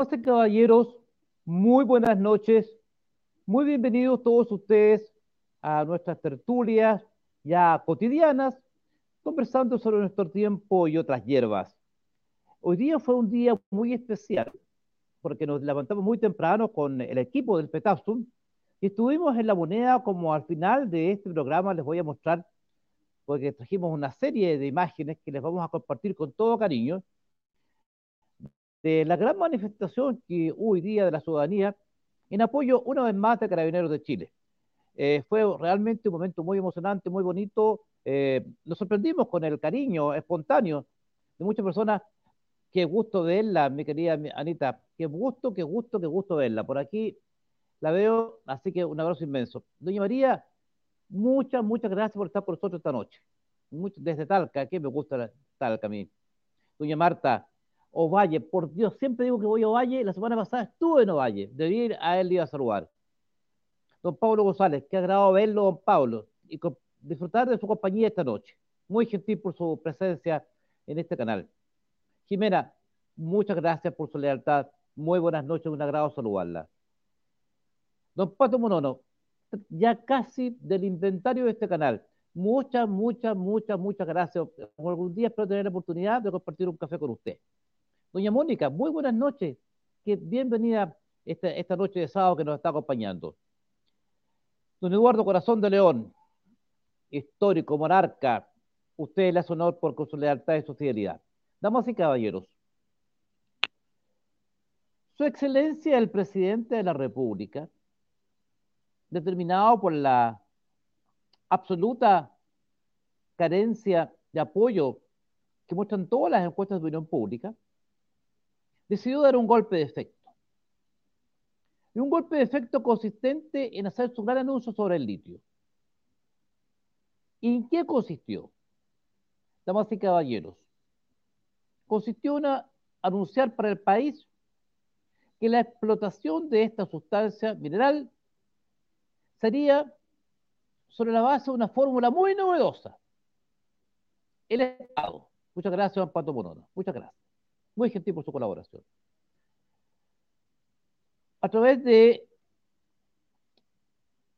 y caballeros, muy buenas noches. Muy bienvenidos todos ustedes a nuestras tertulias ya cotidianas, conversando sobre nuestro tiempo y otras hierbas. Hoy día fue un día muy especial porque nos levantamos muy temprano con el equipo del Petapsum y estuvimos en la moneda como al final de este programa les voy a mostrar porque trajimos una serie de imágenes que les vamos a compartir con todo cariño de la gran manifestación que hoy día de la ciudadanía en apoyo una vez más de Carabineros de Chile. Eh, fue realmente un momento muy emocionante, muy bonito. Eh, nos sorprendimos con el cariño espontáneo de muchas personas. Qué gusto verla, mi querida Anita. Qué gusto, qué gusto, qué gusto verla. Por aquí la veo, así que un abrazo inmenso. Doña María, muchas, muchas gracias por estar con nosotros esta noche. desde Talca, que me gusta Talca a mí. Doña Marta, Ovalle, por Dios, siempre digo que voy a Ovalle, la semana pasada estuve en Ovalle, debí ir a él y a saludar. Don Pablo González, qué agradado verlo, don Pablo, y disfrutar de su compañía esta noche. Muy gentil por su presencia en este canal. Jimena, muchas gracias por su lealtad. Muy buenas noches, un agrado saludarla. Don Pato Monono, ya casi del inventario de este canal. Muchas, muchas, muchas, muchas gracias. Algún día espero tener la oportunidad de compartir un café con usted. Doña Mónica, muy buenas noches. Que bienvenida esta, noche de sábado que nos está acompañando. Don Eduardo Corazón de León, histórico, monarca, usted le hace honor por su lealtad y su fidelidad. Damas y caballeros, Su Excelencia el Presidente de la República, determinado por la absoluta carencia de apoyo que muestran todas las encuestas de opinión pública, decidió dar un golpe de efecto. Y un golpe de efecto consistente en hacer su gran anuncio sobre el litio. ¿Y en qué consistió? Damas y caballeros, consistió en anunciar para el país que la explotación de esta sustancia mineral sería sobre la base de una fórmula muy novedosa. El Estado. Muchas gracias, Juan Pato Monono. Muchas gracias. Muy gentil por su colaboración. A través de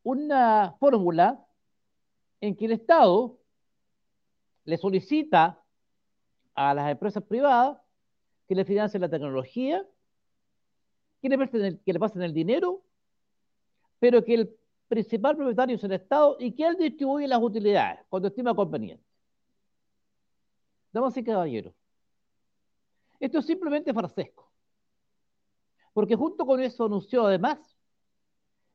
una fórmula en que el Estado le solicita a las empresas privadas que le financien la tecnología, que le, que le pasen el dinero, pero que el principal propietario es el Estado y que él distribuye las utilidades cuando estima conveniente. Damas y caballeros, esto es simplemente farsesco. Porque junto con eso anunció además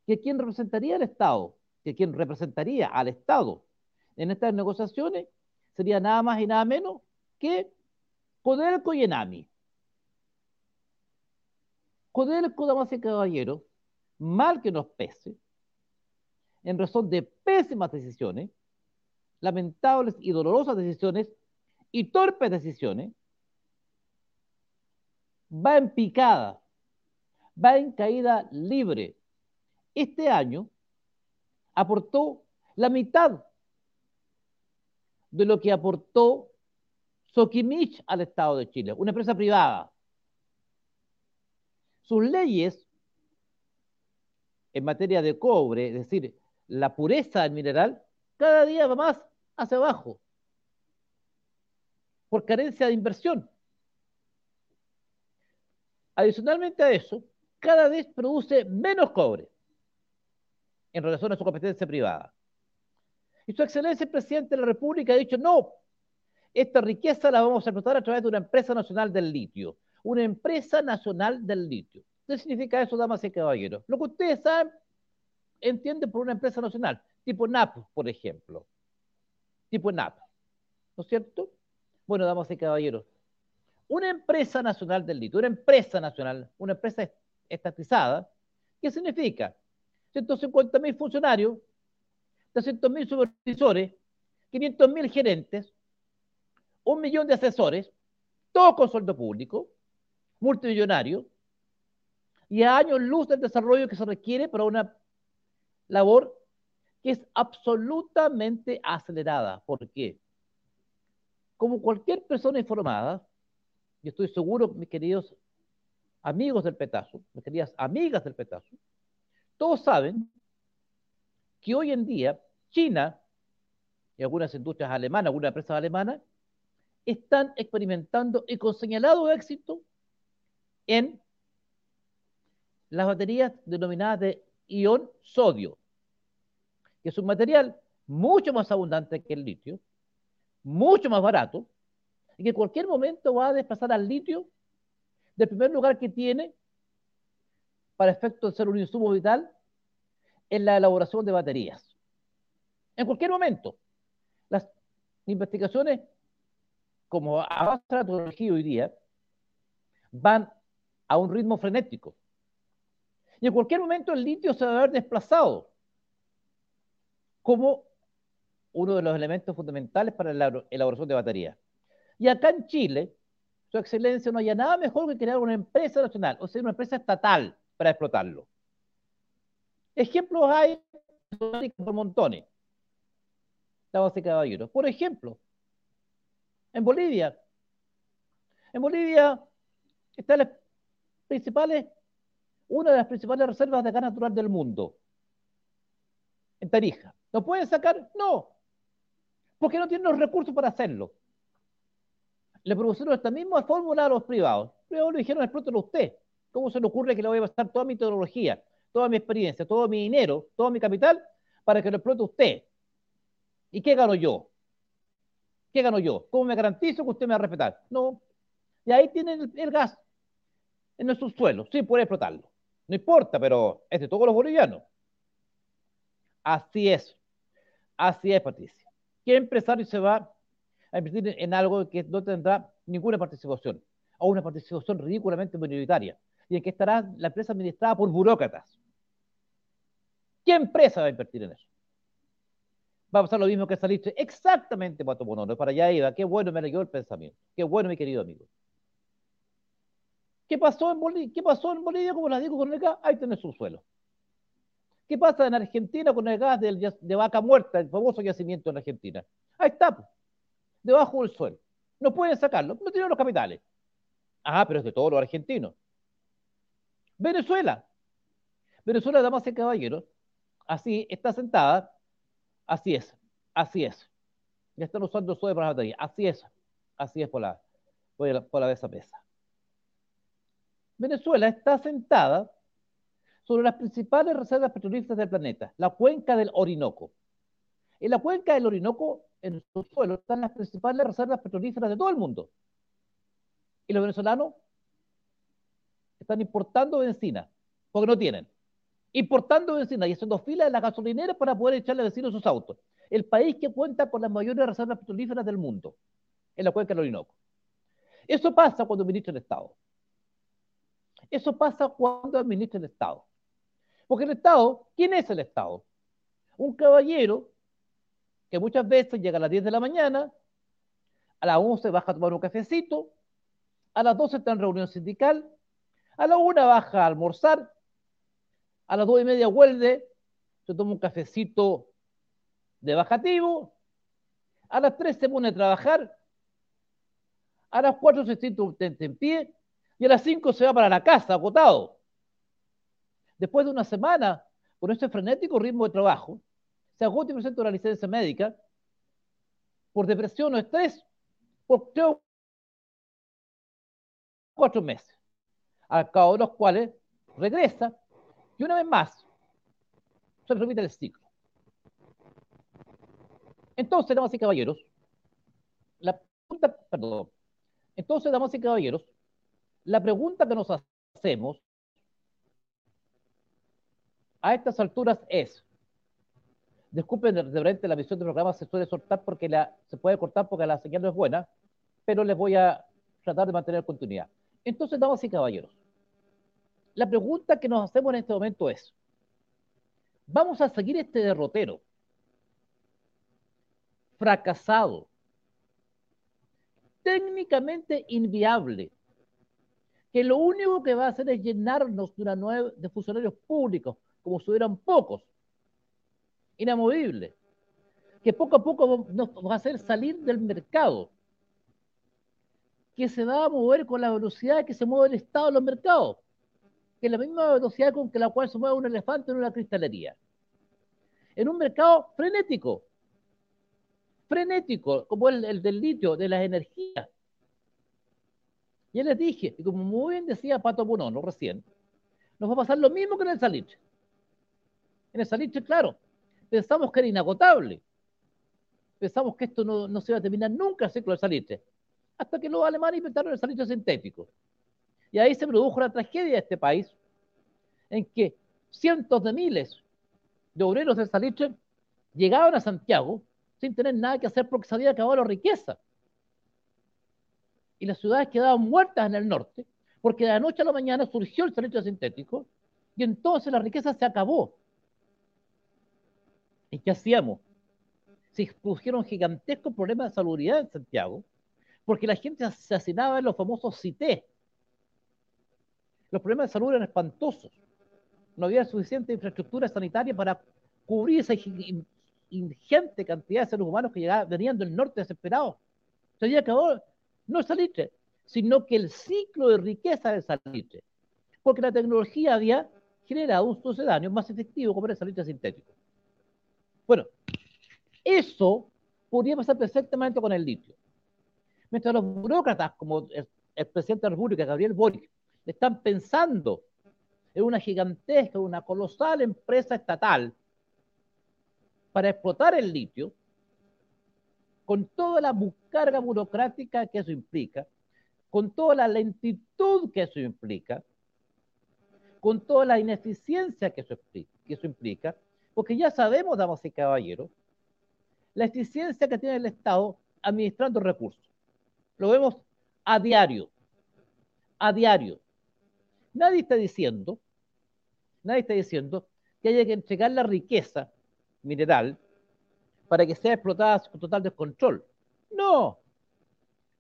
que quien representaría al Estado, que quien representaría al Estado en estas negociaciones sería nada más y nada menos que Codelco y Enami. Codelco, damas y caballeros, mal que nos pese, en razón de pésimas decisiones, lamentables y dolorosas decisiones y torpes decisiones, va en picada, va en caída libre. Este año aportó la mitad de lo que aportó Soquimich al Estado de Chile, una empresa privada. Sus leyes en materia de cobre, es decir, la pureza del mineral, cada día va más hacia abajo, por carencia de inversión. Adicionalmente a eso, cada vez produce menos cobre en relación a su competencia privada. Y su excelencia el presidente de la República ha dicho, no, esta riqueza la vamos a explotar a través de una empresa nacional del litio. Una empresa nacional del litio. ¿Qué significa eso, damas y caballeros? Lo que ustedes saben, entienden por una empresa nacional, tipo NAP, por ejemplo. Tipo NAP. ¿No es cierto? Bueno, damas y caballeros, una empresa nacional del litio, una empresa nacional, una empresa estatizada, ¿qué significa? 150 mil funcionarios, 300 mil supervisores, 500 mil gerentes, un millón de asesores, todo con sueldo público, multimillonario, y a años luz del desarrollo que se requiere para una labor que es absolutamente acelerada. ¿Por qué? Como cualquier persona informada, y estoy seguro, mis queridos amigos del petazo, mis queridas amigas del petazo, todos saben que hoy en día China y algunas industrias alemanas, algunas empresas alemanas, están experimentando y con señalado éxito en las baterías denominadas de ion sodio, que es un material mucho más abundante que el litio, mucho más barato, y que en cualquier momento va a desplazar al litio del primer lugar que tiene para efecto de ser un insumo vital en la elaboración de baterías. En cualquier momento. Las investigaciones, como avanza la tecnología hoy día, van a un ritmo frenético. Y en cualquier momento el litio se va a ver desplazado como uno de los elementos fundamentales para la elaboración de baterías. Y acá en Chile, su excelencia no haya nada mejor que crear una empresa nacional, o sea, una empresa estatal para explotarlo. Ejemplos hay por montones. Damas y caballeros. Por ejemplo, en Bolivia. En Bolivia están las principales, una de las principales reservas de gas natural del mundo. En Tarija. ¿Lo pueden sacar? No. Porque no tienen los recursos para hacerlo le propusieron esta misma fórmula a los privados. Los privados le dijeron, explótelo usted. ¿Cómo se le ocurre que le voy a gastar toda mi tecnología, toda mi experiencia, todo mi dinero, todo mi capital para que lo explote usted? ¿Y qué gano yo? ¿Qué gano yo? ¿Cómo me garantizo que usted me va a respetar? No. Y ahí tienen el, gas en nuestros suelos. Sí, puede explotarlo. No importa, pero es de todos los bolivianos. Así es. Así es, Patricia. ¿Qué empresario se va a invertir en algo que no tendrá ninguna participación o una participación ridículamente minoritaria y en que estará la empresa administrada por burócratas. ¿Qué empresa va a invertir en eso? Va a pasar lo mismo que saliste exactamente, Pato Bonono, para allá iba. Qué bueno me leyó el pensamiento. Qué bueno, mi querido amigo. ¿Qué pasó en Bolivia? ¿Qué pasó en Bolivia? Como la digo con el gas, ahí tenés su suelo. ¿Qué pasa en Argentina con el gas de, vaca muerta, el famoso yacimiento en Argentina? Ahí está debajo del suelo. No pueden sacarlo, no tienen los capitales. Ah, pero es de todos los argentinos. Venezuela. Venezuela, damas y caballeros, así está sentada, así es, así es. Ya están usando suelo para la batería, así es, así es por la, por la, por mesa. Venezuela está sentada sobre las principales reservas petrolíferas del planeta, la cuenca del Orinoco. En la cuenca del Orinoco en su suelo están las principales reservas petrolíferas de todo el mundo. Y los venezolanos están importando benzina, porque no tienen. Importando benzina y haciendo filas en las gasolineras para poder echarle a sus autos. El país que cuenta con las mayores reservas petrolíferas del mundo, en la cuenca del Orinoco. Eso pasa cuando administra el Estado. Eso pasa cuando administra el Estado. Porque el Estado, ¿quién es el Estado? Un caballero que muchas veces llega a las 10 de la mañana, a las 11 baja a tomar un cafecito, a las 12 está en reunión sindical, a la 1 baja a almorzar, a las 2 y media vuelve, se toma un cafecito de bajativo, a las 3 se pone a trabajar, a las 4 se siente en pie y a las 5 se va para la casa agotado. Después de una semana con este frenético ritmo de trabajo, se agota y presenta una licencia médica por depresión o estrés por tres o cuatro meses, al cabo de los cuales regresa y una vez más se repite el ciclo. Entonces, damas y caballeros, la pregunta, perdón, entonces, damas y caballeros, la pregunta que nos hacemos a estas alturas es, Disculpen, de repente la visión del programa se suele soltar porque la, se puede cortar porque la señal no es buena, pero les voy a tratar de mantener continuidad. Entonces, damas y caballeros, la pregunta que nos hacemos en este momento es, ¿vamos a seguir este derrotero fracasado, técnicamente inviable, que lo único que va a hacer es llenarnos de, una nueva, de funcionarios públicos, como si hubieran pocos, inamovible, que poco a poco nos va a hacer salir del mercado. que se va a mover con la velocidad que se mueve el Estado en los mercados, que es la misma velocidad con que la cual se mueve un elefante en una cristalería. En un mercado frenético, frenético, como el, el del litio, de las energías. Ya les dije, y como muy bien decía Pato Bonono recién, nos va a pasar lo mismo que en el salitre. En el salitre, claro, pensamos que era inagotable. Pensamos que esto no, no se iba a terminar nunca el ciclo del salitre. Hasta que los alemanes inventaron el salitre sintético. Y ahí se produjo la tragedia de este país, en que cientos de miles de obreros del salitre llegaban a Santiago sin tener nada que hacer porque se había acabado la riqueza. Y las ciudades quedaban muertas en el norte porque de la noche a la mañana surgió el salitre sintético y entonces la riqueza se acabó. ¿Y qué hacíamos? Se expusieron gigantescos problemas de salubridad en Santiago porque la gente se asesinaba en los famosos CITE. Los problemas de salud eran espantosos. No había suficiente infraestructura sanitaria para cubrir esa ingente cantidad de seres humanos que llegaban, venían del norte desesperados. Se había acabado no el salitre, sino que el ciclo de riqueza del salitre. Porque la tecnología había generado un sucedáneo más efectivo como era el salitre sintético. Bueno, eso podría pasar perfectamente con el litio. Mientras los burócratas, como el, presidente de la República, Gabriel Boric, están pensando en una gigantesca, una colosal empresa estatal para explotar el litio, con toda la carga burocrática que eso implica, con toda la lentitud que eso implica, con toda la ineficiencia que eso, que eso implica, porque ya sabemos, damas y caballeros, la eficiencia que tiene el Estado administrando recursos. Lo vemos a diario, a diario. Nadie está diciendo, nadie está diciendo que haya que entregar la riqueza mineral para que sea explotada con total descontrol. No.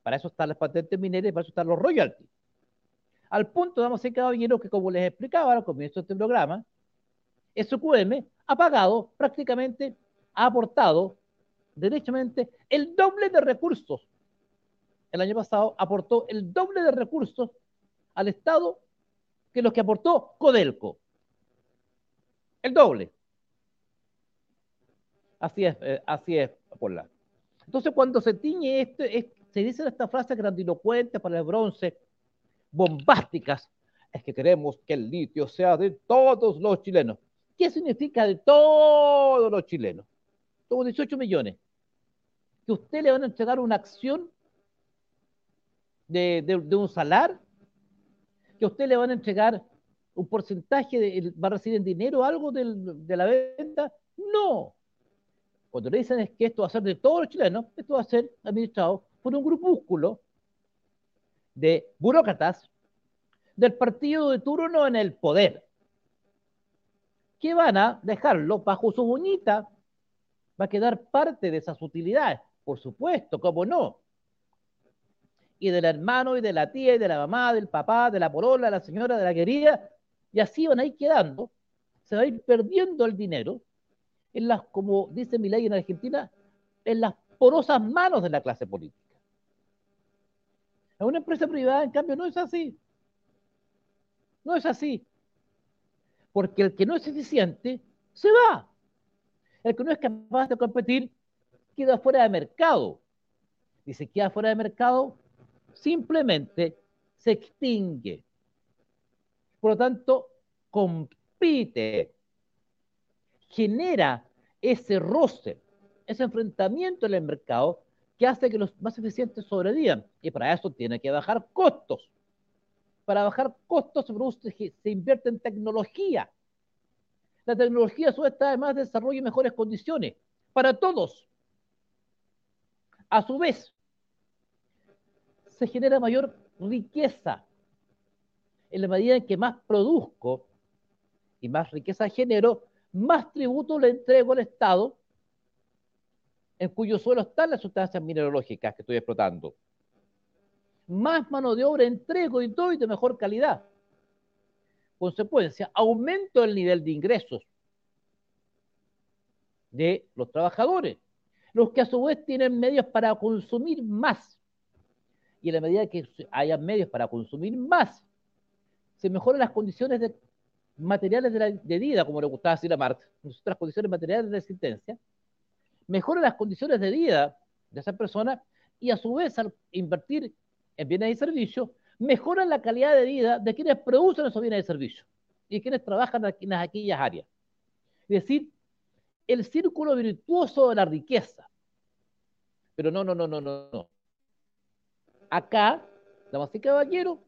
Para eso están las patentes mineras y para eso están los royalties. Al punto, damos en caballero, que como les explicaba al comienzo de este programa, SQM ha pagado prácticamente, ha aportado derechamente el doble de recursos. El año pasado aportó el doble de recursos al Estado que los que aportó Codelco. El doble. Así es, eh, así es, la. Entonces, cuando se tiñe esto, se dicen estas frases grandilocuentes para el bronce, bombásticas, es que queremos que el litio sea de todos los chilenos. ¿Qué significa de todos los chilenos? Somos 18 millones. Que usted le van a entregar una acción de, un salar, que usted le van a entregar un porcentaje, de, va a recibir en dinero algo de la venta. No, cuando le dicen es que esto va a ser de todos los chilenos, esto va a ser administrado por un grupúsculo de burócratas del partido de turno en el poder, que van a dejarlo bajo su uñita, va a quedar parte de esas utilidades, por supuesto, cómo no. Y del hermano, y de la tía, y de la mamá, del papá, de la porola, de la señora, de la querida, y así van a ir quedando, se va a ir perdiendo el dinero, en las, como dice mi ley en Argentina, en las porosas manos de la clase política. En una empresa privada, en cambio, no es así. No es así. Porque el que no es eficiente se va. El que no es capaz de competir queda fuera de mercado. Y si queda fuera de mercado, simplemente se extingue. Por lo tanto, compite, genera ese roce, ese enfrentamiento en el mercado que hace que los más eficientes sobrevivan. Y para eso tiene que bajar costos. Para bajar costos se, se invierte en tecnología. La tecnología a su vez además desarrolla mejores condiciones para todos. A su vez, se genera mayor riqueza. En la medida en que más produzco y más riqueza genero, más tributo le entrego al Estado en cuyo suelo están las sustancias mineralógicas que estoy explotando. Más mano de obra entrego y doy de mejor calidad. Consecuencia, aumento el nivel de ingresos de los trabajadores, los que a su vez tienen medios para consumir más. y en la medida que haya medios para consumir más, se mejoran las condiciones de, materiales de, vida, como le gustaba decir a Marx, las condiciones materiales de existencia, mejoran las condiciones de vida de esa persona y a su vez al invertir en bienes y servicios, mejoran la calidad de vida de quienes producen esos bienes y servicios y quienes trabajan en aquellas áreas. Es decir, el círculo virtuoso de la riqueza. Pero no, no, no, no, no, no. Acá, damas y caballeros,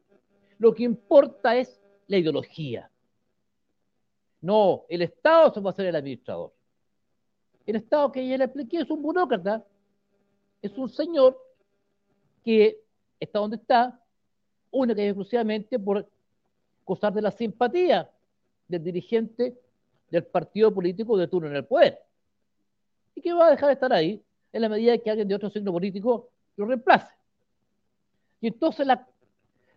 lo que importa es la ideología. No, el Estado se va a ser el administrador. El Estado que ya le expliqué es un burócrata, es un señor que está donde está, única y exclusivamente por gozar de la simpatía del dirigente del partido político de turno en el poder. Y que va a dejar de estar ahí en la medida que alguien de otro signo político lo reemplace. Y entonces la,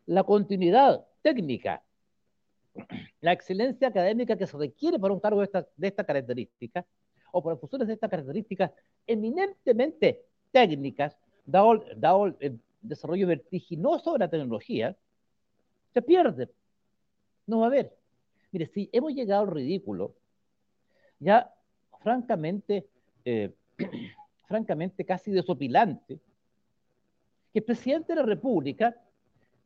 la continuidad técnica, la excelencia académica que se requiere para un cargo de esta, de característica, o para funciones de estas características eminentemente técnicas, dado, dado el desarrollo vertiginoso de la tecnología, se pierde. No va a haber. Mire, si hemos llegado al ridículo, ya francamente, eh, francamente casi desopilante, que el presidente de la República,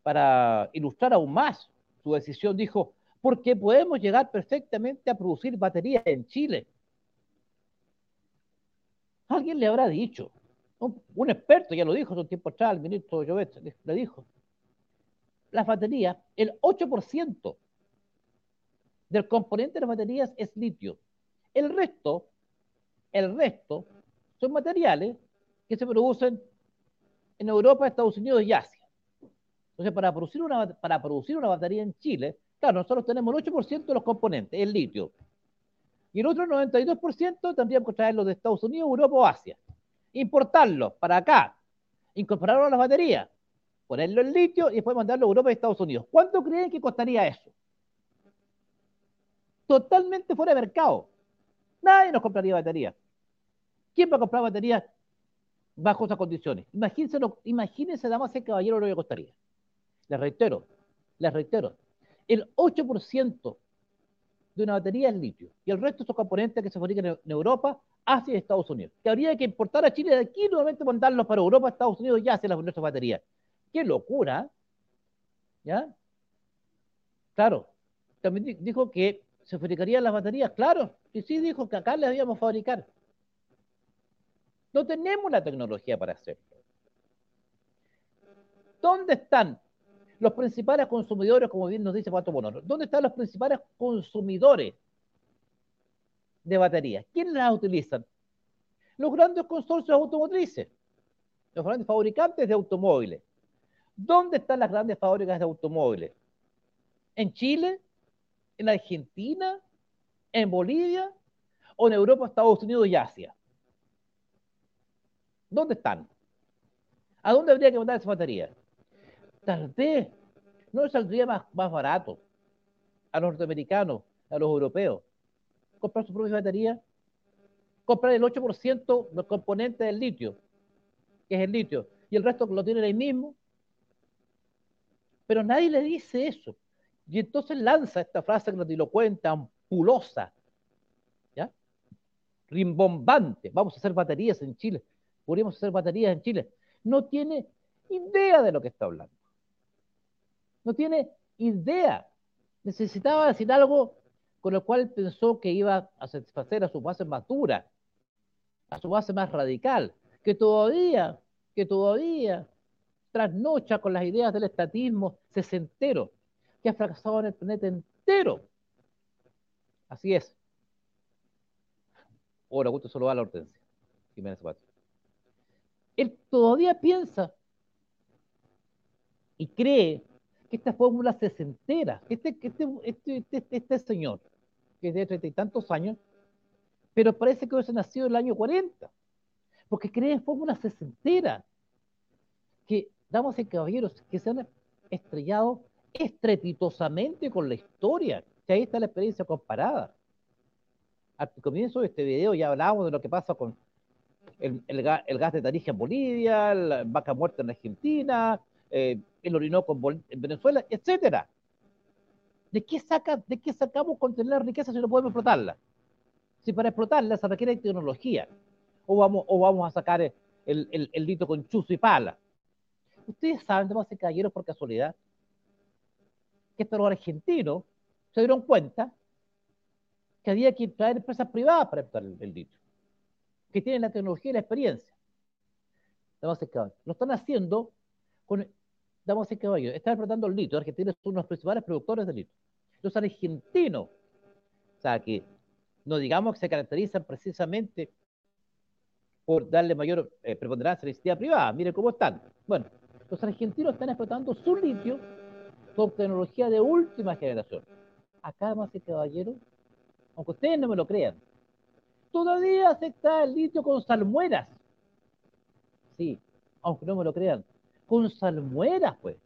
para ilustrar aún más su decisión, dijo, porque podemos llegar perfectamente a producir baterías en Chile. Alguien le habrá dicho, un, experto ya lo dijo hace un tiempo atrás, el ministro Llobet le dijo, las baterías, el 8% del componente de las baterías es litio. El resto, el resto son materiales que se producen en Europa, Estados Unidos y Asia. Entonces, para producir una, para producir una batería en Chile, claro, nosotros tenemos el 8% de los componentes, el litio. Y el otro 92% tendríamos que traerlo de Estados Unidos, Europa o Asia. Importarlo para acá, incorporarlo a las baterías, ponerlo en litio y después mandarlo a Europa y Estados Unidos. ¿Cuánto creen que costaría eso? Totalmente fuera de mercado. Nadie nos compraría baterías. ¿Quién va a comprar baterías bajo esas condiciones? Imagínense, imagínense damas y caballeros, lo que costaría. Les reitero, les reitero, el 8% de una batería es litio y el resto son componentes que se fabrican en Europa, Y Estados Unidos. Que habría que importar a Chile de aquí nuevamente mandarlos para Europa, Estados Unidos y Asia las nuestras baterías. ¡Qué locura! ¿Ya? Claro, también dijo que se fabricarían las baterías, claro, y sí dijo que acá las debíamos fabricar. No tenemos la tecnología para hacerlo. ¿Dónde están los principales consumidores, como bien nos dice Pato Bono? ¿Dónde están los principales consumidores de baterías? ¿Quiénes las utilizan? Los grandes consorcios automotrices, los grandes fabricantes de automóviles. ¿Dónde están las grandes fábricas de automóviles? ¿En Chile? ¿En Argentina? ¿En Bolivia? ¿O en Europa, Estados Unidos y Asia? ¿Dónde están? ¿A dónde habría que mandar esa batería? Tal vez no saldría más, más barato a los norteamericanos, a los europeos, comprar su propia batería, comprar el 8% del componente del litio, que es el litio, y el resto lo tienen ahí mismo. Pero nadie le dice eso. Y entonces lanza esta frase grandilocuente, ampulosa, ¿ya? rimbombante. Vamos a hacer baterías en Chile podríamos hacer baterías en Chile. No tiene idea de lo que está hablando. No tiene idea. Necesitaba decir algo con lo cual pensó que iba a satisfacer a su base más dura, a su base más radical, que todavía, que todavía trasnocha con las ideas del estatismo sesentero, que ha fracasado en el planeta entero. Así es. Ahora, gusto solo va a la hortensia. Jiménez él todavía piensa y cree que esta fórmula se entera, este, este, este, este, señor, que es de treinta y tantos años, pero parece que hubiese nacido en el año 40, porque cree en fórmulas entera, que, damos y caballeros, que se han estrellado estrepitosamente con la historia, que ahí está la experiencia comparada. Al comienzo de este video ya hablábamos de lo que pasa con el, gas, de Tarija en Bolivia, la vaca muerta en Argentina, eh, el Orinoco en Venezuela, etcétera. ¿De qué, saca, ¿De qué sacamos contener riqueza si no podemos explotarla? Si para explotarla se requiere tecnología. O vamos, o vamos a sacar el, el, el lito con chuzo y pala. Ustedes saben, damas y caballeros, por casualidad, que estos argentinos se dieron cuenta que había que traer empresas privadas para explotar el, el que tienen la tecnología y la experiencia. Caballeros, lo están haciendo con, damas y caballeros, están explotando el litio. Argentina es uno de los principales productores de litio. Los argentinos, o sea, que no digamos que se caracterizan precisamente por darle mayor eh, preponderancia a la iniciativa privada. Miren cómo están. Bueno, los argentinos están explotando su litio con tecnología de última generación. Acá, damas y caballeros, aunque ustedes no me lo crean, todavía se extrae el litio con salmueras. Sí, aunque no me lo crean, con salmueras, pues.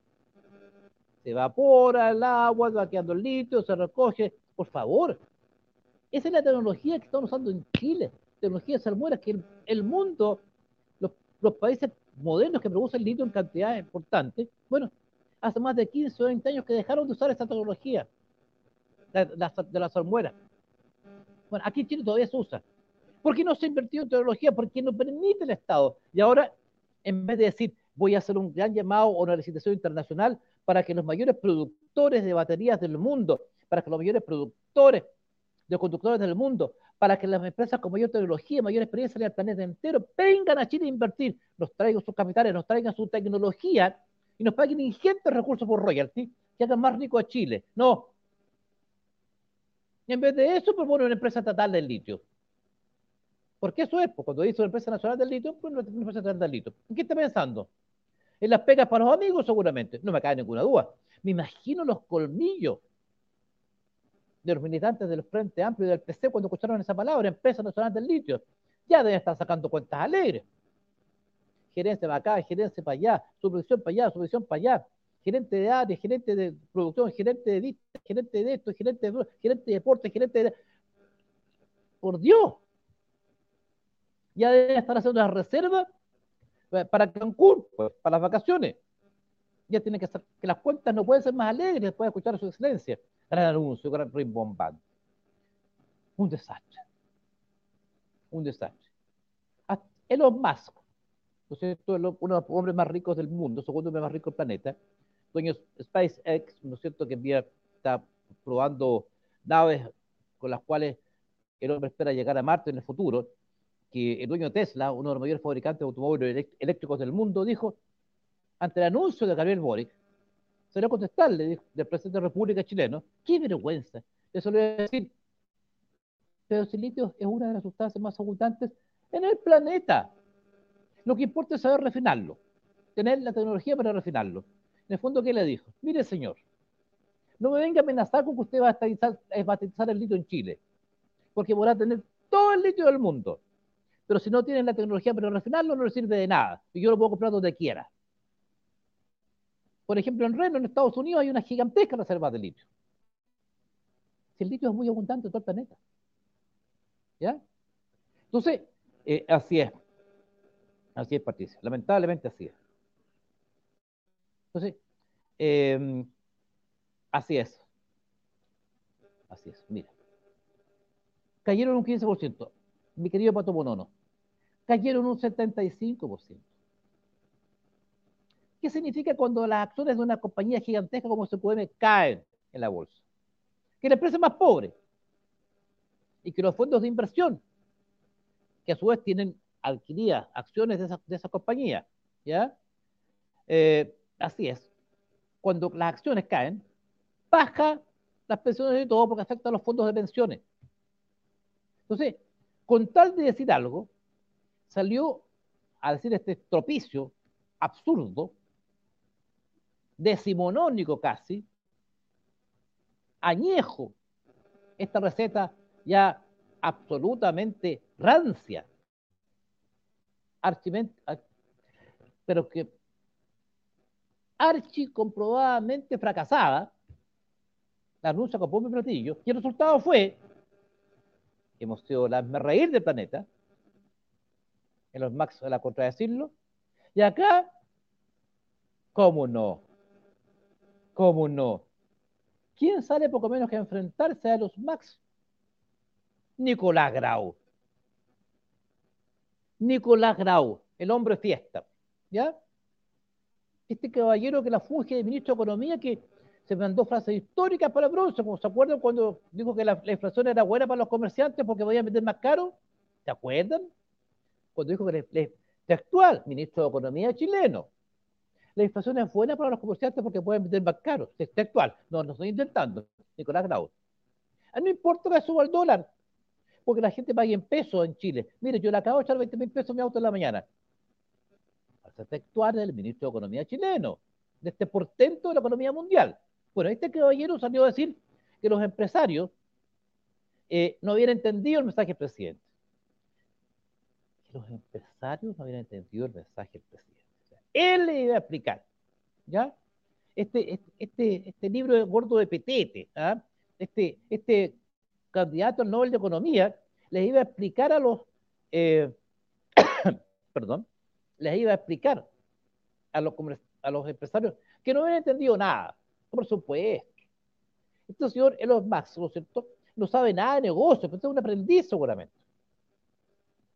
Se evapora el agua, va quedando el litio, se recoge. Por favor, esa es la tecnología que estamos usando en Chile, tecnología de salmueras, que el, mundo, los, países modernos que producen litio en cantidades importantes, bueno, hace más de 15 o 20 años que dejaron de usar esa tecnología de, de la salmuera. Bueno, aquí en Chile todavía se usa. ¿Por qué no se ha invertido en tecnología? Porque no permite el Estado. Y ahora, en vez de decir, voy a hacer un gran llamado o una licitación internacional para que los mayores productores de baterías del mundo, para que los mayores productores de conductores del mundo, para que las empresas con mayor tecnología, mayor experiencia en el planeta entero vengan a Chile a invertir, nos traigan sus capitales, nos traigan su tecnología y nos paguen ingentes recursos por royalty, que hagan más rico a Chile. No. Y en vez de eso, propone una empresa estatal del litio. Porque eso es, pues, cuando dice una empresa nacional del litio, pues una empresa estatal del litio. ¿En qué está pensando? En las pegas para los amigos, seguramente. No me cae ninguna duda. Me imagino los colmillos de los militantes del Frente Amplio y del PC cuando escucharon esa palabra, empresa nacional del litio. Ya deben estar sacando cuentas alegres. Gerencia para acá, gerencia para allá, supervisión para allá, supervisión para allá, gerente de área, gerente de producción, gerente de vista, gerente de esto, gerente de, gerente de deporte, gerente de... Por Dios, ya deben estar haciendo las reservas para Cancún, pues, para las vacaciones. Ya tiene que ser, que las cuentas no pueden ser más alegres después de escuchar a su excelencia. Gran anuncio, gran rimbombante. Un desastre. Un desastre. Elon Musk, ¿no es cierto? uno de los hombres más ricos del mundo, segundo hombre más rico del planeta, dueño SpaceX, ¿no es cierto? Que está probando naves con las cuales el hombre espera llegar a Marte en el futuro que el dueño de Tesla, uno de los mayores fabricantes de automóviles eléctricos del mundo, dijo, ante el anuncio de Gabriel Boric, salió a contestarle del presidente de la República chileno, qué vergüenza. Eso le voy a decir, pero si el litio es una de las sustancias más abundantes en el planeta. Lo que importa es saber refinarlo, tener la tecnología para refinarlo. En el fondo, ¿qué le dijo? Mire, señor, no me venga a amenazar con que usted va a estatizar el litio en Chile, porque podrá tener todo el litio del mundo pero si no tienen la tecnología para refinarlo, no le sirve de nada. Y yo lo puedo comprar donde quiera. Por ejemplo, en Reno, en Estados Unidos, hay una gigantesca reserva de litio. Si el litio es muy abundante en todo el planeta. ¿Ya? Entonces, eh, así es. Así es, Patricia. Lamentablemente así es. Entonces, em, así es. Así es. Mira. Cayeron un 15%. Mi querido Pato Bonono cayeron un 75%. ¿Qué significa cuando las acciones de una compañía gigantesca como SQM caen en la bolsa? Que la empresa es más pobre y que los fondos de inversión, que a su vez tienen adquiridas acciones de esa, de compañía, ¿ya? Eh, así es. Cuando las acciones caen, baja las pensiones y todo porque afecta a los fondos de pensiones. Entonces, con tal de decir algo, salió a decir este estropicio absurdo, decimonónico casi, añejo, esta receta ya absolutamente rancia, pero que archi comprobadamente fracasada, la anuncia con pombo y platillo, y el resultado fue hemos sido la reír del planeta, en los Max a la contradecirlo. Y acá ¿Cómo no? ¿Cómo no? ¿Quién sale poco menos que a enfrentarse a los Max? Nicolás Grau. Nicolás Grau, el hombre fiesta. ¿Ya? Este caballero que la funge de ministro de Economía que se mandó frases históricas para bronce, como se acuerdan cuando dijo que la, inflación era buena para los comerciantes porque podían vender más caro. ¿Se acuerdan? Cuando dijo que el textual, ministro de Economía chileno, la inflación es buena para los comerciantes porque pueden vender más caro. Textual. No, no estoy intentando. Nicolás Grau. Ah, no importa que suba el dólar, porque la gente pague en pesos en Chile. Mire, yo le acabo de echar 20 mil pesos a mi auto en la mañana. Hace textual del ministro de Economía chileno, de este portento de la economía mundial. Bueno, este caballero salió a decir que los empresarios eh, no habían entendido el mensaje del presidente. Los empresarios no habían entendido el mensaje del presidente. él le iba a explicar, ¿ya? Este, este, este, este libro de gordo de petete, ¿ah? este, este candidato al Nobel de Economía, les iba a explicar a los, eh, perdón, les iba a explicar a los, a los empresarios que no habían entendido nada. Por supuesto. Este señor Elon Musk, ¿no es cierto? No sabe nada de negocio, pero es un aprendiz seguramente.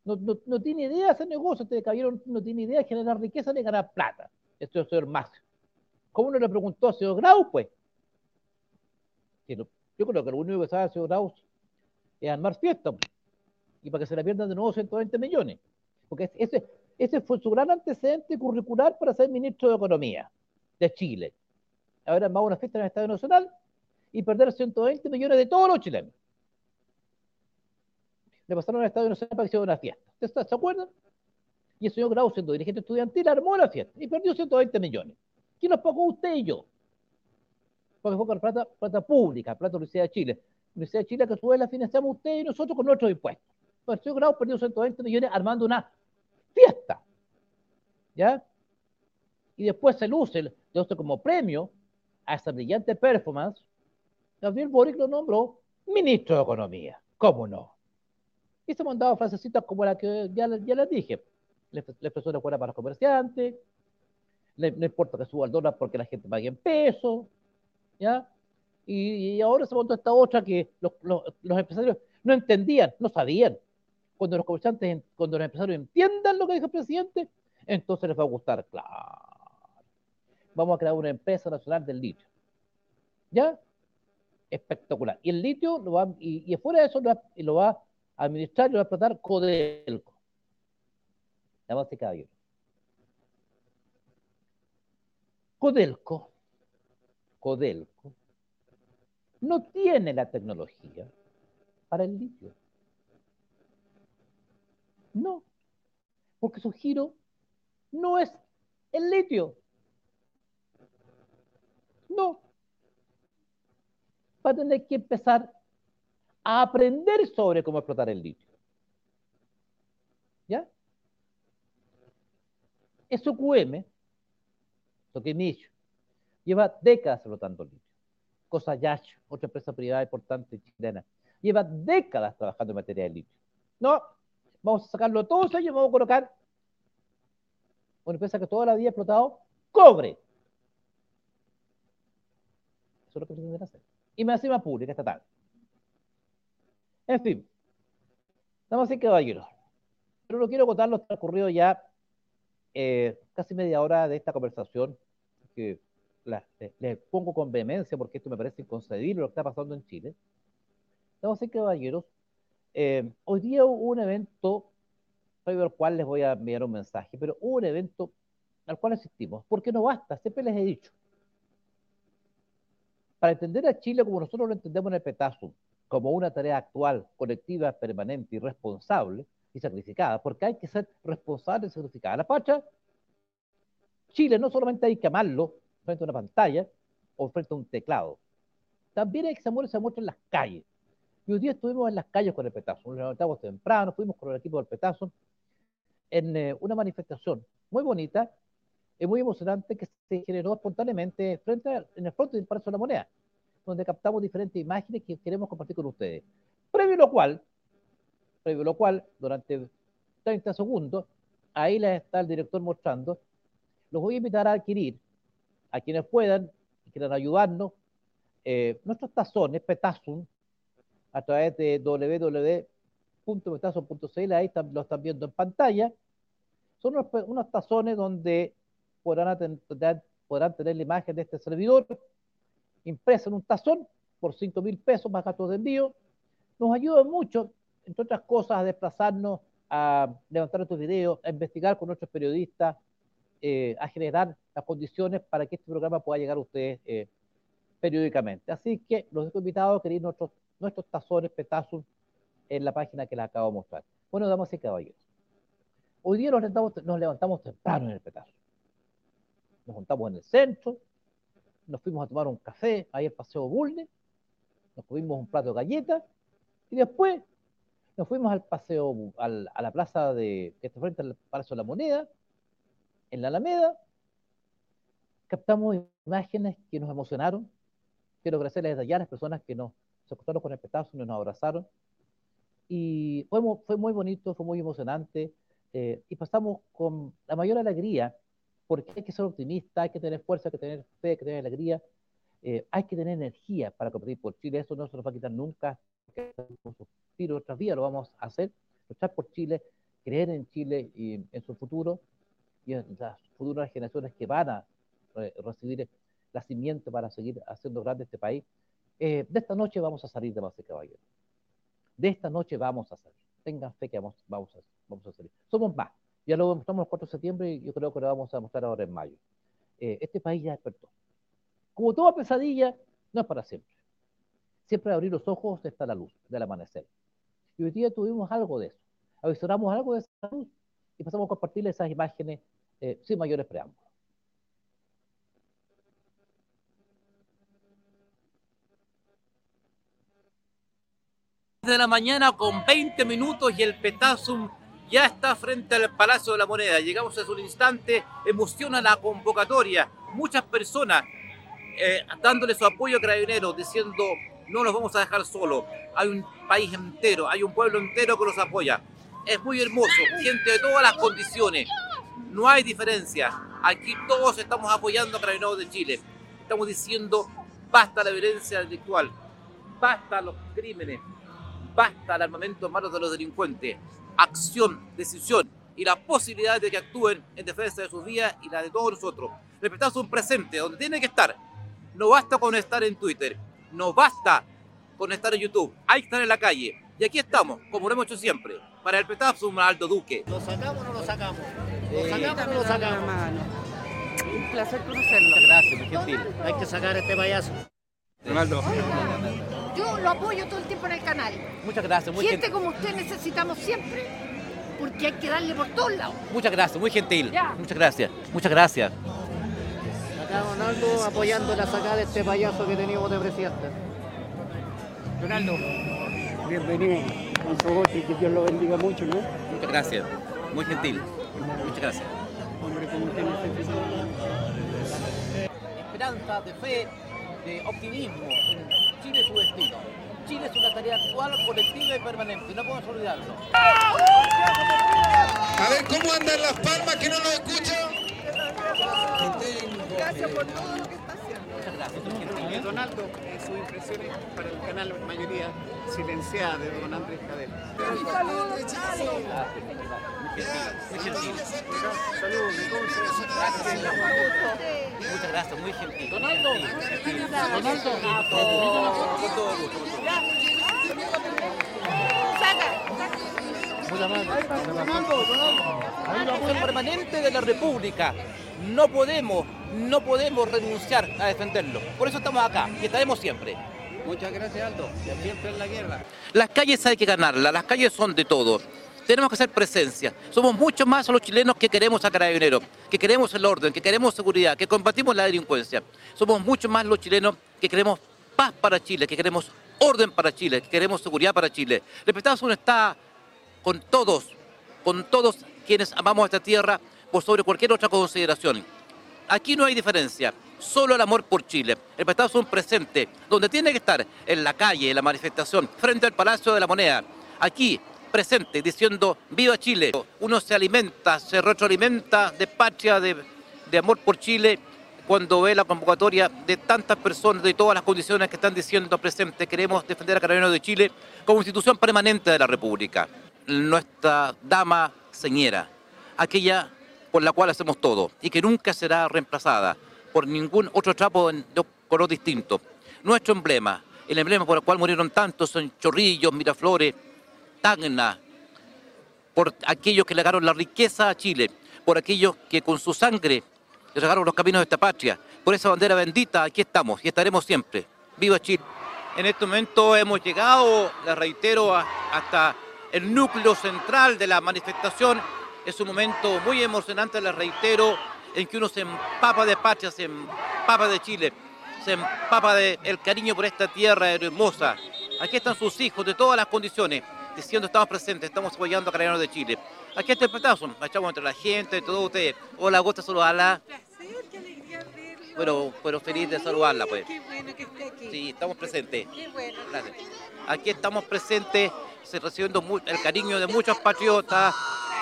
No, no, no, tiene idea de hacer negocio, este caballero no tiene idea de generar riqueza ni ganar plata. Este es el señor Musk. ¿Cómo no le preguntó al señor Grau, pues? Yo creo que lo único que sabe el señor Grau es armar fiesta. Y para que se le pierdan de nuevo 120 millones. Porque ese, ese fue su gran antecedente curricular para ser ministro de Economía de Chile haber armado una fiesta en el Estadio Nacional y perder 120 millones de todos los chilenos. Le pasaron al Estadio Nacional para que hiciera una fiesta. ¿Ustedes se acuerdan? Y el señor Grau, siendo dirigente estudiantil, armó la fiesta y perdió 120 millones. ¿Quién nos pagó usted y yo? Porque fue con plata, plata pública, plata de la Universidad de Chile. La Universidad de Chile que su vez la financiamos usted y nosotros con nuestros impuestos. Entonces, el señor Grau perdió 120 millones armando una fiesta. ¿Ya? Y después se luce, esto como premio, a esa brillante performance, Gabriel Boric lo nombró ministro de Economía. ¿Cómo no? Y se mandaba frasecitas como la que ya, ya les dije. La expresión fuera para los comerciantes, no importa que suba el dólar porque la gente pague en pesos, ¿ya? Y, ahora se montó esta otra que los, los, empresarios no entendían, no sabían. Cuando los comerciantes, cuando los empresarios entiendan lo que dijo el presidente, entonces les va a gustar, claro vamos a crear una empresa nacional del litio. ¿Ya? Espectacular. Y el litio, lo va, y, y fuera de eso, lo va, a administrar y va a explotar Codelco. Damas y caballeros. Codelco, Codelco, no tiene la tecnología para el litio. No, porque su giro no es el litio. No. Va a tener que empezar a aprender sobre cómo explotar el litio. ¿Ya? SQM, Toquemicho, lleva décadas explotando el litio. Cosa Yash, otra empresa privada importante chilena, lleva décadas trabajando en materia de litio. No, vamos a sacarlo todo y vamos a colocar una empresa que toda la vida ha explotado cobre lo que pretenden hacer. Y más encima pública estatal. En fin, estamos así caballeros. Pero no quiero contar lo que ha ocurrido ya eh, casi media hora de esta conversación, que les pongo con vehemencia porque esto me parece inconcebible lo que está pasando en Chile. Estamos así caballeros. Eh, hoy día hubo un evento, al cual les voy a enviar un mensaje, pero hubo un evento al cual asistimos, porque no basta, siempre les he dicho, para entender a Chile como nosotros lo entendemos en el Petazo, como una tarea actual, colectiva, permanente y responsable y sacrificada, porque hay que ser responsable y sacrificada. La pacha, Chile no solamente hay que amarlo frente a una pantalla o frente a un teclado, también hay que amor se muestra en las calles. Y hoy día estuvimos en las calles con el Petazo, nos levantamos temprano, fuimos con el equipo del Petazo en eh, una manifestación muy bonita es muy emocionante que se generó espontáneamente frente en el frente del Palacio de la Moneda, donde captamos diferentes imágenes que queremos compartir con ustedes. Previo lo cual, previo lo cual, durante 30 segundos, ahí les está el director mostrando, los voy a invitar a adquirir a quienes puedan y quieran ayudarnos, eh, nuestros tazones, Petasum, a través de www.petazum.cl, ahí lo están viendo en pantalla, son unos, tazones donde podrán, tener, podrán tener la imagen de este servidor impresa en un tazón por 5 mil pesos más gastos de envío. Nos ayuda mucho, entre otras cosas, a desplazarnos, a levantar estos videos, a investigar con nuestros periodistas, eh, a generar las condiciones para que este programa pueda llegar a ustedes eh, periódicamente. Así que los dejo invitados a querer nuestros, nuestros tazones, petazos, en la página que les acabo de mostrar. Bueno, damas y caballeros, hoy día nos levantamos, nos levantamos temprano en el petazo. Nos juntamos en el centro, nos fuimos a tomar un café ahí en Paseo Bulne, nos comimos un plato de galletas y después nos fuimos al paseo, a la plaza de, que está frente al Palacio de la Moneda, en la Alameda, captamos imágenes que nos emocionaron. Quiero agradecerles desde allá a las personas que nos se acostaron con el petazo y nos abrazaron. Y fue, fue muy bonito, fue muy emocionante. Eh, y pasamos con la mayor alegría, porque hay que ser optimista, hay que tener fuerza, hay que tener fe, hay que tener alegría, eh, hay que tener energía para competir por Chile. Eso no se nos va a quitar nunca. Otras vías lo vamos a hacer. Luchar por Chile, creer en Chile y en su futuro y en las futuras generaciones que van a recibir la cimiento para seguir haciendo grande este país. Eh, de esta noche vamos a salir de base caballero. De esta noche vamos a salir. Tengan fe que vamos, vamos, a, vamos a salir. Somos más. Ya lo mostramos el 4 de septiembre y yo creo que lo vamos a mostrar ahora en mayo. Eh, este país ya despertó. Como toda pesadilla, no es para siempre. Siempre abrir los ojos está la luz del amanecer. Y hoy día tuvimos algo de eso. Avisoramos algo de esa luz y pasamos a compartir esas imágenes eh, sin mayores preámbulos. de la mañana con 20 minutos y el Petasum ya está frente al Palacio de la Moneda. Llegamos a un instante, emociona la convocatoria. Muchas personas eh, dándole su apoyo a Carabineros, diciendo no los vamos a dejar solos. Hay un país entero, hay un pueblo entero que los apoya. Es muy hermoso, gente de todas las condiciones. No hay diferencia. Aquí todos estamos apoyando a Carabineros de Chile. Estamos diciendo basta la violencia delictual, basta los crímenes, basta el armamento en manos de los delincuentes. Acción, decisión y la posibilidad de que actúen en defensa de sus vidas y la de todos nosotros. Respetamos un presente donde tiene que estar. No basta con estar en Twitter, no basta con estar en YouTube, hay que estar en la calle. Y aquí estamos, como lo hemos hecho siempre, para el Petapsum Aldo Duque. ¿Lo sacamos o no lo sacamos? ¿Lo sacamos o no lo sacamos? Un placer conocerlo. Gracias, muy gentil. Hay que sacar a este payaso. Ronaldo. Yo lo apoyo todo el tiempo en el canal. Muchas gracias, muy Gente como usted necesitamos siempre, porque hay que darle por todos lados. Muchas gracias, muy gentil. Ya. Muchas gracias, muchas gracias. Acá Ronaldo apoyando la sacada de este payaso que teníamos de presidente. Ronaldo. Bienvenido con su voz y que Dios lo bendiga mucho, ¿no? Muchas gracias, muy gentil. Muchas gracias. Hombre, como usted necesita. esperanza, de fe, de optimismo Chile es su destino. Chile es una tarea actual, colectiva y permanente, no podemos olvidarlo. A ver, ¿cómo andan las palmas que no lo escuchan? Gracias por todo lo que está haciendo. Muchas gracias. Donaldo, eh, sus impresiones para el canal, mayoría silenciada de don Andrés Cadena. Saludos, Muy gentil. Saludos. Muchas gracias, muy gentil. Donaldo, Donaldo. Con todo gusto. gusto. Acción permanente de la República. No podemos, no podemos renunciar a defenderlo. Por eso estamos acá y estaremos siempre. Muchas gracias, Aldo. Siempre en la guerra. Las calles hay que ganarlas, las calles son de todo. Tenemos que hacer presencia. Somos muchos más los chilenos que queremos a Carabineros, que queremos el orden, que queremos seguridad, que combatimos la delincuencia. Somos muchos más los chilenos que queremos paz para Chile, que queremos orden para Chile, que queremos seguridad para Chile. Respetamos uno está con todos, con todos quienes amamos esta tierra por sobre cualquier otra consideración. Aquí no hay diferencia, solo el amor por Chile. El Estado es un presente, donde tiene que estar, en la calle, en la manifestación, frente al Palacio de la Moneda. Aquí, presente, diciendo ¡Viva Chile! Uno se alimenta, se retroalimenta de patria, de, de amor por Chile, cuando ve la convocatoria de tantas personas, de todas las condiciones que están diciendo presentes. Queremos defender a Carabineros de Chile como institución permanente de la República. Nuestra dama señera, aquella por la cual hacemos todo y que nunca será reemplazada por ningún otro trapo de color distinto. Nuestro emblema, el emblema por el cual murieron tantos en Chorrillos, Miraflores, Por aquellos que le dieron la riqueza a Chile, por aquellos que con su sangre regaron los caminos de esta patria. Por esa bandera bendita, aquí estamos y estaremos siempre. ¡Viva Chile! En este momento hemos llegado, les reitero, hasta el núcleo central de la manifestación. Es un momento muy emocionante, les reitero, en que uno se empapa de patria, se empapa de Chile, se empapa del cariño por esta tierra hermosa. Aquí están sus hijos de todas las condiciones, diciendo estamos presentes, estamos apoyando a Carabineros de Chile. Aquí está el petazo, echamos entre la gente, todos ustedes. Hola, gusta saludarla. qué alegría verla. Pero, pero feliz de saludarla, pues. Qué bueno que esté aquí. Sí, estamos presentes. Qué bueno. Gracias. Aquí estamos presentes, se recibiendo el cariño de muchos patriotas,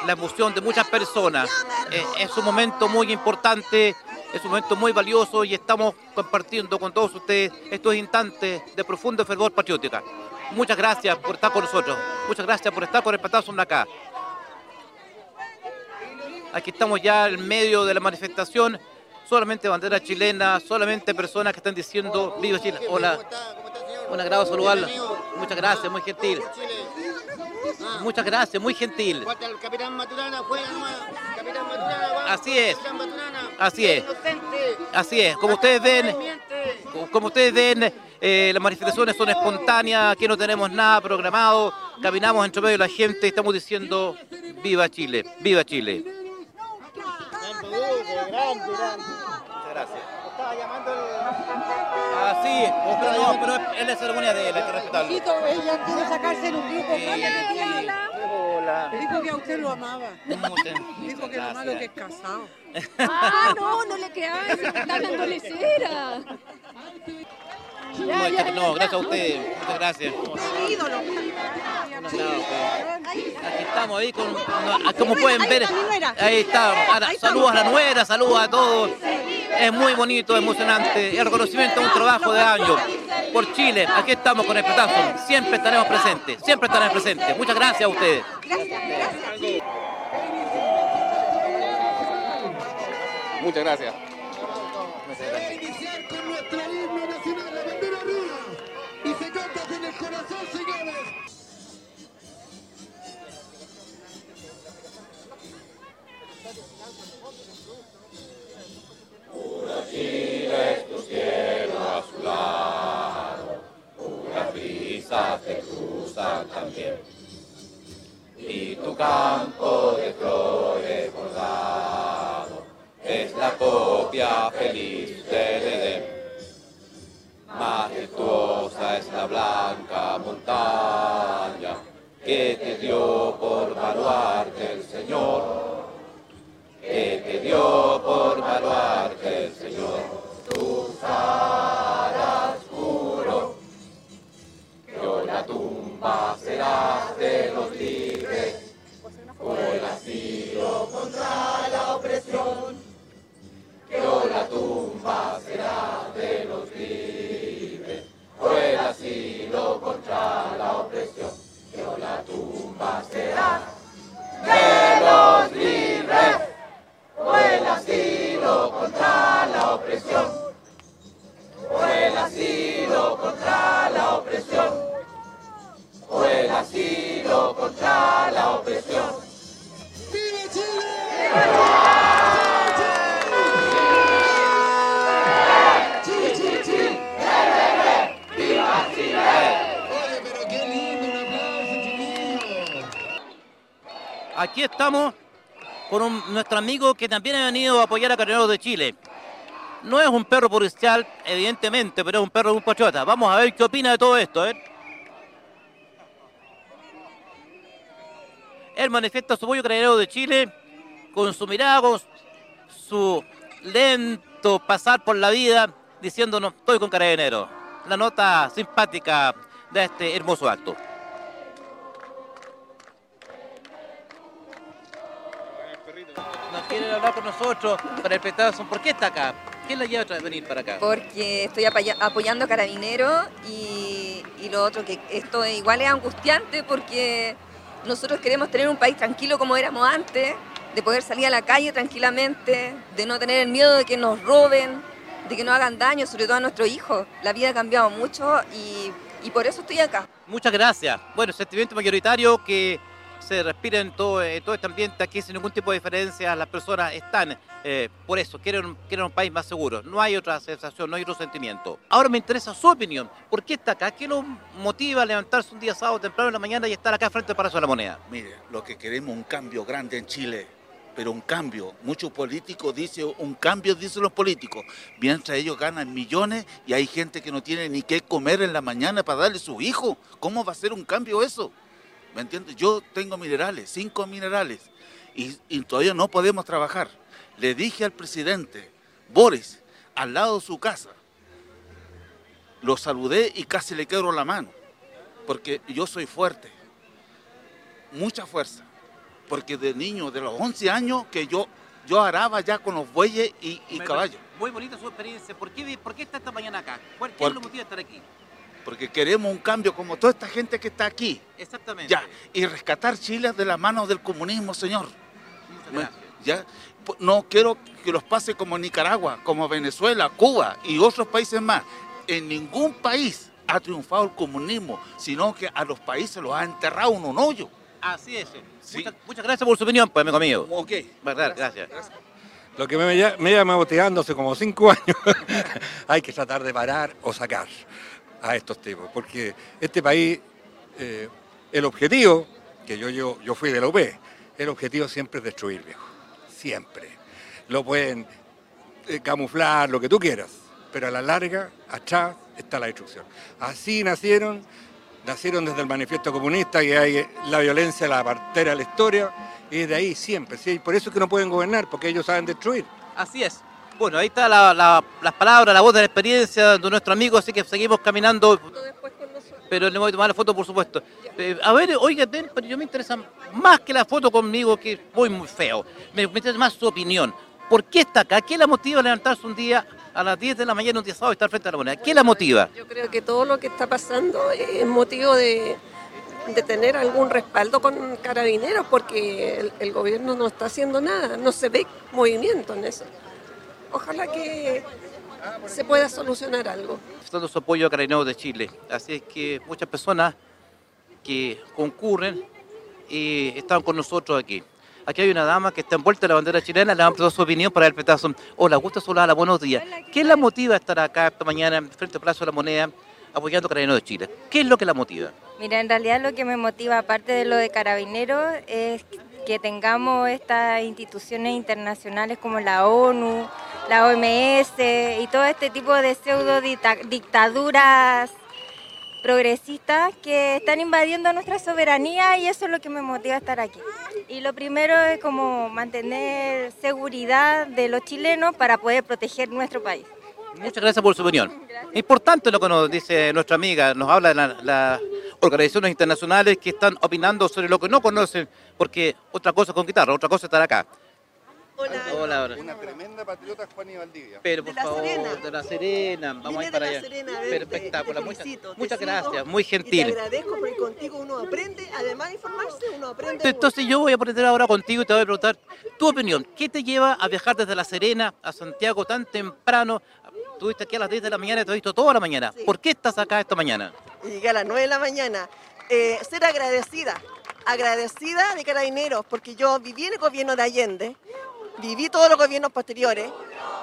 la emoción de muchas personas. Eh, es un momento muy importante, es un momento muy valioso y estamos compartiendo con todos ustedes estos instantes de profundo fervor patriótica. Muchas gracias por estar con nosotros. Muchas gracias por estar con el patazo acá. Aquí estamos ya en medio de la manifestación. Solamente bandera chilena, solamente personas que están diciendo viva Chile. Hola. Un agrado saludarlo. Muchas gracias, muy gentil. Muchas gracias, muy gentil. Así es. Así es. Así es, como ustedes ven, como ustedes ven, eh, las manifestaciones son espontáneas, aquí no tenemos nada programado, caminamos entre medio de la gente y estamos diciendo viva Chile, viva Chile. Muchas gracias. Estaba llamando el... Ah, sí, pero no, pero es la ceremonia de él, hay que respetarlo. ella quiere sacarse en un grupo tiene. Hola. Dijo que a usted lo amaba. Dijo que lo malo que es casado. Ah, no, no le se está hablando lecera. No, no, gracias a ustedes, muchas gracias. ídolo. No, pues. Aquí estamos ahí con, con- como pueden ver, ahí está, Ahora, saludos a la nuera, saludos a todos. Es muy bonito, emocionante, el reconocimiento de un trabajo de años por Chile. Aquí estamos con el petazo, siempre estaremos presentes, siempre estaremos presentes. Muchas gracias a ustedes. Muchas gracias. Y tu campo de flores bordado es la copia feliz del Edén. Majestuosa es la blanca montaña que te dio por baluarte el Señor, que te dio por baluarte un- nuestro amigo que también ha venido a apoyar a Carabineros de Chile. No es un perro policial, evidentemente, pero es un perro de un patriota. Vamos a ver qué opina de todo esto. Él manifiesta su apoyo a Carabineros de Chile con su mirada, su lento pasar por la vida, diciéndonos, estoy con Carabineros. La nota simpática de este hermoso acto. No quiere hablar con nosotros para el petazo. ¿Por qué está acá? ¿Qué la lleva a venir para acá? Porque estoy apoya- apoyando a Carabineros y, y lo otro que esto igual es angustiante porque nosotros queremos tener un país tranquilo como éramos antes, de poder salir a la calle tranquilamente, de no tener el miedo de que nos roben, de que nos hagan daño, sobre todo a nuestros hijos. La vida ha cambiado mucho y, y por eso estoy acá. Muchas gracias. Bueno, sentimiento mayoritario que se respira en todo, todo este ambiente aquí sin ningún tipo de diferencia. Las personas están eh, por eso, quieren, quieren un país más seguro. No hay otra sensación, no hay otro sentimiento. Ahora me interesa su opinión. ¿Por qué está acá? ¿Qué lo motiva a levantarse un día sábado temprano en la mañana y estar acá frente al Palacio de la Moneda? Mire, lo que queremos es un cambio grande en Chile, pero un cambio. Muchos políticos dicen un cambio, dicen los políticos, mientras ellos ganan millones y hay gente que no tiene ni qué comer en la mañana para darle a sus hijos. ¿Cómo va a ser un cambio eso? ¿Me entiendes? Yo tengo minerales, cinco minerales, y, y todavía no podemos trabajar. Le dije al presidente, Boris, al lado de su casa, lo saludé y casi le quebro la mano, porque yo soy fuerte mucha fuerza, porque de niño, de los 11 años, que yo, yo araba ya con los bueyes y, caballos, Muy bonita su experiencia. ¿Por qué, ¿Por qué está esta mañana acá? ¿Cuál, ¿Qué Por- lo motiva a estar aquí? Porque queremos un cambio como toda esta gente que está aquí, Exactamente. ya, y rescatar Chile de las manos del comunismo, señor. Muchas Me- gracias. Ya, no quiero que los pase como Nicaragua, como Venezuela, Cuba y otros países más. En ningún país ha triunfado el comunismo, sino que a los países los ha enterrado en un hoyo. Así es. Sí. Muchas, muchas gracias por su opinión, pues, amigo mío. Ok. Verdad, gracias. Lo que me, me llama motivando hace como cinco años, hay que tratar de parar o sacar a estos tipos, porque este país, eh, el objetivo, que yo, yo, yo fui de la UP, el objetivo siempre es destruir, viejo, siempre. Lo pueden eh, camuflar, lo que tú quieras, pero a la larga, atrás está la destrucción. Así nacieron, nacieron desde el manifiesto comunista, que hay eh, la violencia, la partera de la historia, y de ahí siempre, ¿sí? por eso es que no pueden gobernar, porque ellos saben destruir. Así es. Bueno, ahí está la- la- las palabras, la voz de la experiencia de nuestro amigo, así que seguimos caminando. Pero le voy a tomar la foto, por supuesto. Eh, a ver, oiga, ven, pero yo me interesa más que la foto conmigo, que es muy, muy feo. Me, me interesa más su opinión. ¿Por qué está acá? ¿Qué la motiva a levantarse un día a las 10 de la mañana, un día sábado, y estar frente a la moneda? ¿Qué la motiva? Yo creo que todo lo que está pasando es motivo de, de tener algún respaldo con carabineros porque el, el gobierno no está haciendo nada, no se ve movimiento en eso. Ojalá que se pueda solucionar algo. dando su apoyo a Carabineros de Chile. Así es que muchas personas que concurren y están con nosotros aquí. Aquí hay una dama que está envuelta en la bandera chilena, le han dado su opinión para el petazo. Hola, gusto saludar, buenos días. ¿Qué la motiva a estar acá esta mañana frente al Plazo de la Moneda apoyando a Carabineros de Chile? ¿Qué es lo que la motiva? Mira, en realidad lo que me motiva, aparte de lo de carabineros, es que tengamos estas instituciones internacionales como la ONU, la OMS y todo este tipo de pseudo dicta- dictaduras progresistas que están invadiendo nuestra soberanía y eso es lo que me motiva a estar aquí. Y lo primero es como mantener seguridad de los chilenos para poder proteger nuestro país. Muchas gracias por su opinión. Es importante lo que nos dice nuestra amiga, nos habla de la- las organizaciones internacionales que están opinando sobre lo que no conocen, porque otra cosa es conquistar, otra cosa es estar acá. Hola. Hola, hola. Una tremenda patriota Juan y Valdivia. Pero por De favor, Serena. de la Serena, vamos a ir para de La allá. Serena Espectacular, muchas, muchas gracias, muy Y te gentil. agradezco porque contigo uno aprende, además de informarse, uno aprende. Entonces yo voy a aprender ahora contigo y te voy a preguntar tu opinión. ¿Qué te lleva a viajar desde La Serena a Santiago tan temprano? Estuviste aquí a las 10 de la mañana y te he visto toda la mañana. ¿Por qué estás acá esta mañana? Llegué a las 9 de la mañana. Eh, ser agradecida, agradecida de carabineros, porque yo viví en el gobierno de Allende, viví todos los gobiernos posteriores,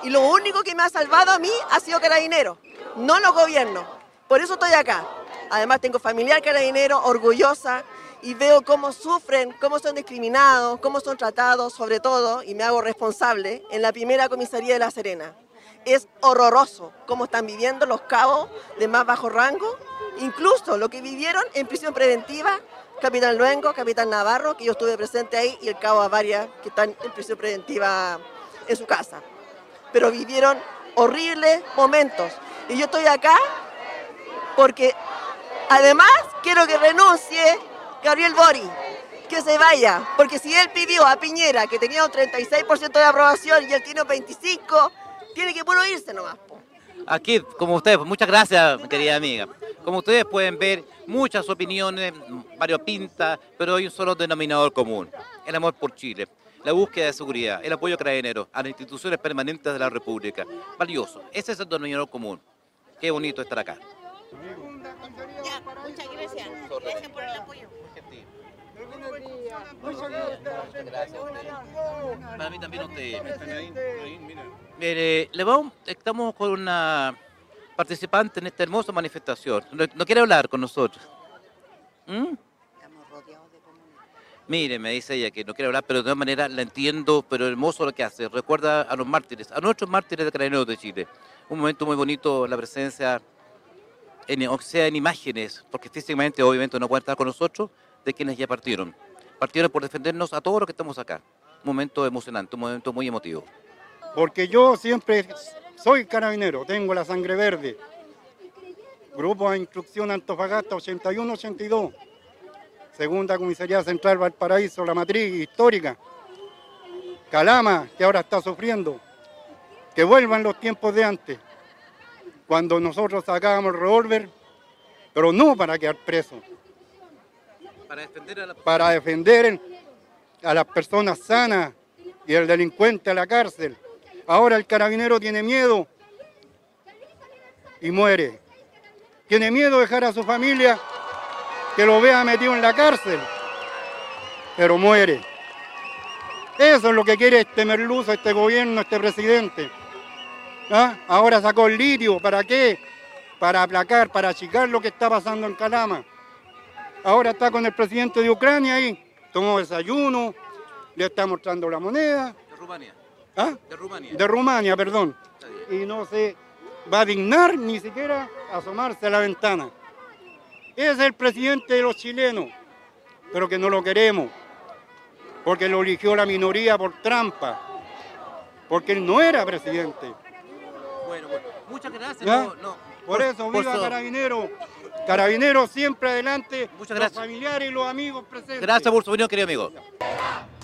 y lo único que me ha salvado a mí ha sido carabineros, no los gobiernos. Por eso estoy acá. Además tengo familiar carabinero, orgullosa, y veo cómo sufren, cómo son discriminados, cómo son tratados, sobre todo, y me hago responsable, en la primera comisaría de La Serena. Es horroroso cómo están viviendo los cabos de más bajo rango, incluso lo que vivieron en prisión preventiva, Capitán Luengo, Capitán Navarro, que yo estuve presente ahí, y el cabo Avaria, que están en prisión preventiva en su casa. Pero vivieron horribles momentos. Y yo estoy acá porque además quiero que renuncie Gabriel Bori, que se vaya, porque si él pidió a Piñera que tenía un 36% de aprobación y él tiene un 25%, Tiene que puro irse nomás. Aquí, como ustedes, muchas gracias, querida amiga. Como ustedes pueden ver, muchas opiniones, variopintas, pero hay un solo denominador común, el amor por Chile, la búsqueda de seguridad, el apoyo carabinero a las instituciones permanentes de la República. Valioso, ese es el denominador común. Qué bonito estar acá. Muchas gracias. Gracias por el apoyo. Para mí también usted. Mire, le vamos, estamos con una participante en esta hermosa manifestación. ¿No, no quiere hablar con nosotros? ¿Mm? Mire, me dice ella que no quiere hablar, pero de todas maneras la entiendo, pero hermoso lo que hace. Recuerda a los mártires, a nuestros mártires de Carabineros de Chile. Un momento muy bonito, la presencia, en, o sea, en imágenes, porque físicamente obviamente no pueden estar con nosotros, de quienes ya partieron. Partieron por defendernos a todos los que estamos acá. Un momento emocionante, un momento muy emotivo. Porque yo siempre soy carabinero, tengo la sangre verde. Grupo de Instrucción Antofagasta 81-82. Segunda Comisaría Central Valparaíso, la matriz histórica. Calama, que ahora está sufriendo. Que vuelvan los tiempos de antes. Cuando nosotros sacábamos el revólver, pero no para quedar presos, Para defender a la para defender a las personas sanas y el delincuente a la cárcel. Ahora el carabinero tiene miedo y muere. Tiene miedo de dejar a su familia que lo vea metido en la cárcel, pero muere. Eso es lo que quiere este merluzo, este gobierno, este presidente. ¿Ah? Ahora sacó el litio, ¿para qué? Para aplacar, para achicar lo que está pasando en Calama. Ahora está con el presidente de Ucrania ahí, tomó desayuno, le está mostrando la moneda. de Rumania. ¿Ah? De Rumania. De Rumania, perdón. Y no se va a dignar ni siquiera asomarse a la ventana. Es el presidente de los chilenos, pero que no lo queremos, porque lo eligió la minoría por trampa, porque él no era presidente. Bueno, bueno. Muchas gracias. No, no. Por eso, viva su- Carabinero. Carabinero siempre adelante, Muchas los gracias. familiares y los amigos presentes. Gracias por su opinión, querido amigo.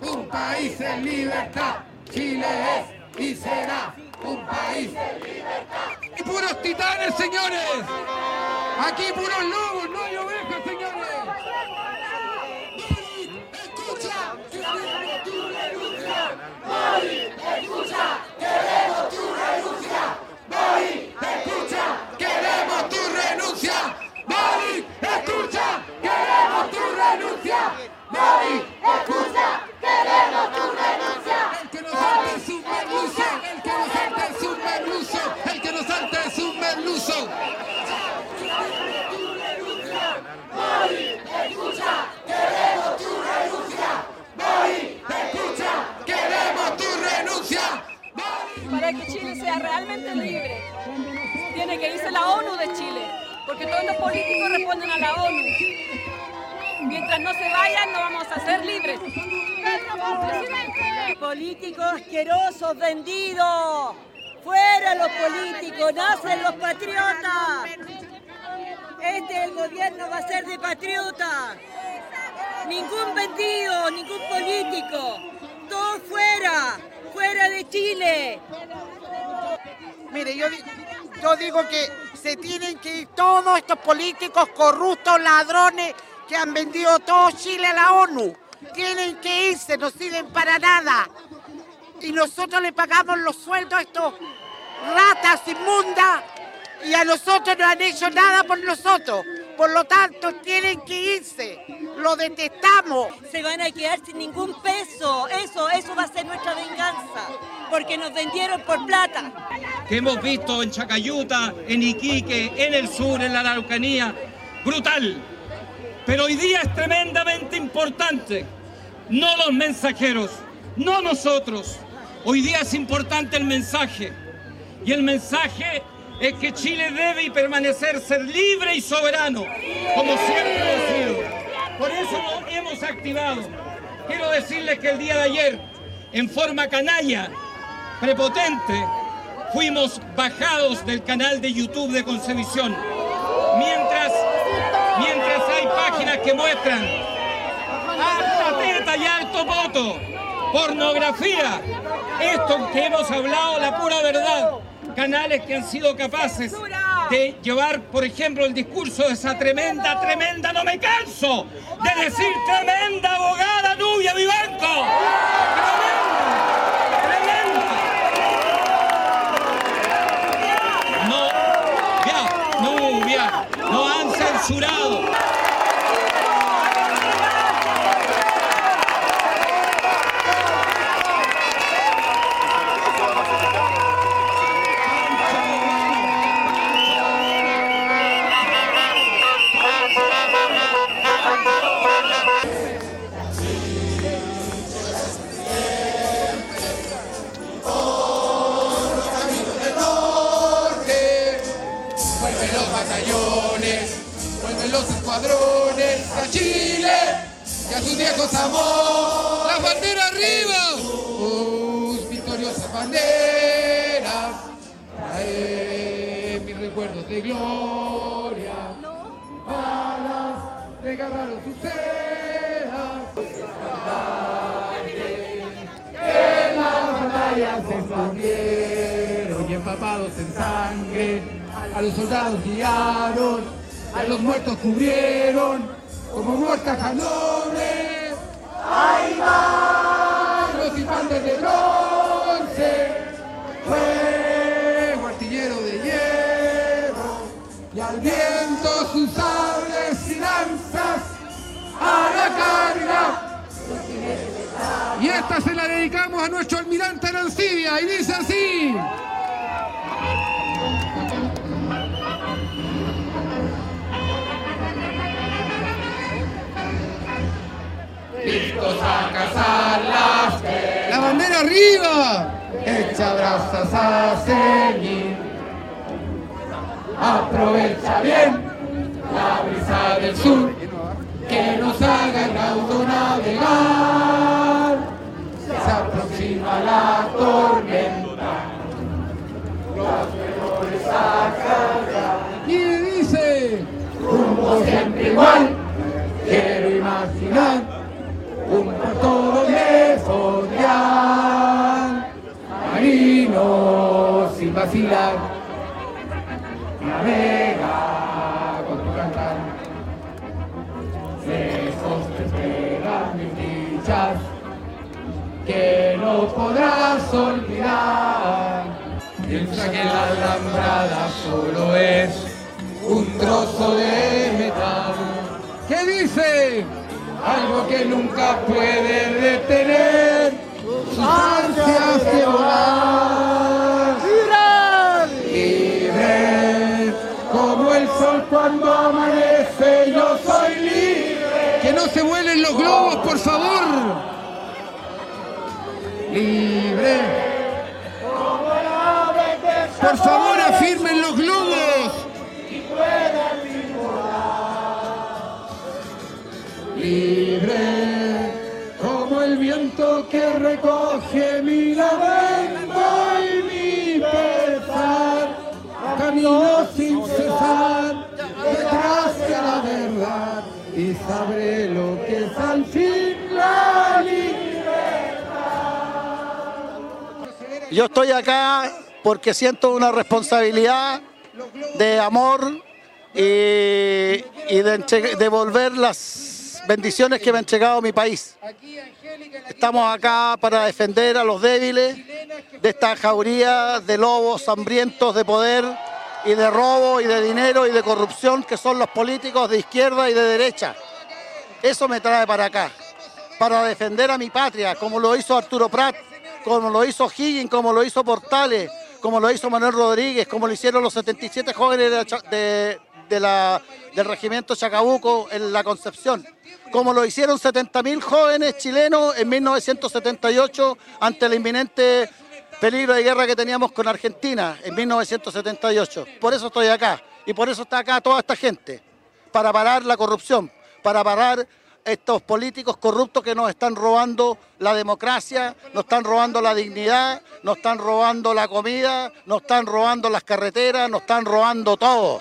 Un país en libertad, Chile es y será un país en libertad. Y puros titanes, señores. Aquí puros lobos, no hay ovejas, señores. Escucha, queremos tu renuncia. Mari, escucha, queremos tu renuncia. Mari, escucha, queremos tu renuncia. Mari, escucha, queremos tu renuncia. Mari, escucha, queremos tu renuncia. El que no salte es un merluzo, el que no salte es un merluzo, el que no salte es un merluzo. Mari, escucha, queremos tu renuncia. Mari, escucha, queremos tu renuncia. Para que Chile sea realmente libre, tiene que irse la ONU de Chile, porque todos los políticos responden a la ONU. Mientras no se vayan, no vamos a ser libres. Políticos asquerosos, vendidos. Fuera los políticos, nacen los patriotas. Este el gobierno va a ser de patriotas. Ningún vendido, ningún político. Todo fuera, fuera de Chile. Mire, yo, yo digo que se tienen que ir todos estos políticos corruptos, ladrones, que han vendido todo Chile a la ONU. Tienen que irse, no sirven para nada. Y nosotros le pagamos los sueldos a estos ratas inmundas y a nosotros no han hecho nada por nosotros. Por lo tanto, tienen que irse. Lo detestamos. Se van a quedar sin ningún peso. Eso, eso va a ser nuestra venganza. Porque nos vendieron por plata. que hemos visto en Chacayuta, en Iquique, en el sur, en la Araucanía, brutal. Pero hoy día es tremendamente importante, no los mensajeros, no nosotros. Hoy día es importante el mensaje. Y el mensaje es que Chile debe y permanecer ser libre y soberano, como siempre ha sido. Por eso lo hemos activado. Quiero decirles que el día de ayer, en forma canalla, prepotente, fuimos bajados del canal de YouTube de Concevisión. Mientras, mientras hay páginas que muestran harta teta y harto voto, pornografía. Esto que hemos hablado, la pura verdad. Canales que han sido capaces de llevar, por ejemplo, el discurso de esa tremenda, tremenda, no me canso de decir tremenda abogada Nubia Vivanco. No, ya, Nubia, no han censurado. Batallones, vuelven los escuadrones a Chile y a sus viejos amores. ¡La bandera arriba! Sus victoriosas banderas trae mis recuerdos de gloria. Balas desgarraron sus cejas. En las batallas se escondieron y empapados en sangre. A los soldados guiaron, a los muertos cubrieron, como muertas canones. ¡Ahí van los infantes de bronce! Fuego artillero de hierro, y al viento sus sables y lanzas a la carga. Y esta se la dedicamos a nuestro almirante Arancibia, y dice así. A cazar las La bandera arriba, echa brasas a seguir. Aprovecha bien la brisa del sur que nos haga el raudo navegar. Se aproxima la tormenta, los mejores a cargar. Y dice, rumbo siempre igual, quiero imaginar un puerto lejos ya, marino sin vacilar, navega con tu cantar, lejos te esperan mis dichas, que no podrás olvidar. Piensa que la alambrada solo es un trozo de algo que nunca puede detener sus ansias de volar. Libre como el sol cuando amanece, yo soy libre. Que no se vuelen los globos, por favor. Libre. Por favor, que recoge mi lamento y mi pesar, camino sin cesar detrás de la verdad y sabré lo que es al fin la libertad. Yo estoy acá porque siento una responsabilidad de amor y, y de devolver las bendiciones que me ha entregado mi país. Estamos acá para defender a los débiles de esta jauría de lobos hambrientos de poder y de robo y de dinero y de corrupción que son los políticos de izquierda y de derecha. Eso me trae para acá, para defender a mi patria, como lo hizo Arturo Prat, como lo hizo Higgins, como lo hizo Portales, como lo hizo Manuel Rodríguez, como lo hicieron los 77 jóvenes de de- de la- del regimiento Chacabuco en la Concepción, como lo hicieron 70.000 jóvenes chilenos en 1978 ante el inminente peligro de guerra que teníamos con Argentina en 1978. Por eso estoy acá y por eso está acá toda esta gente, para parar la corrupción, para parar estos políticos corruptos que nos están robando la democracia, nos están robando la dignidad, nos están robando la comida, nos están robando las carreteras, nos están robando todo.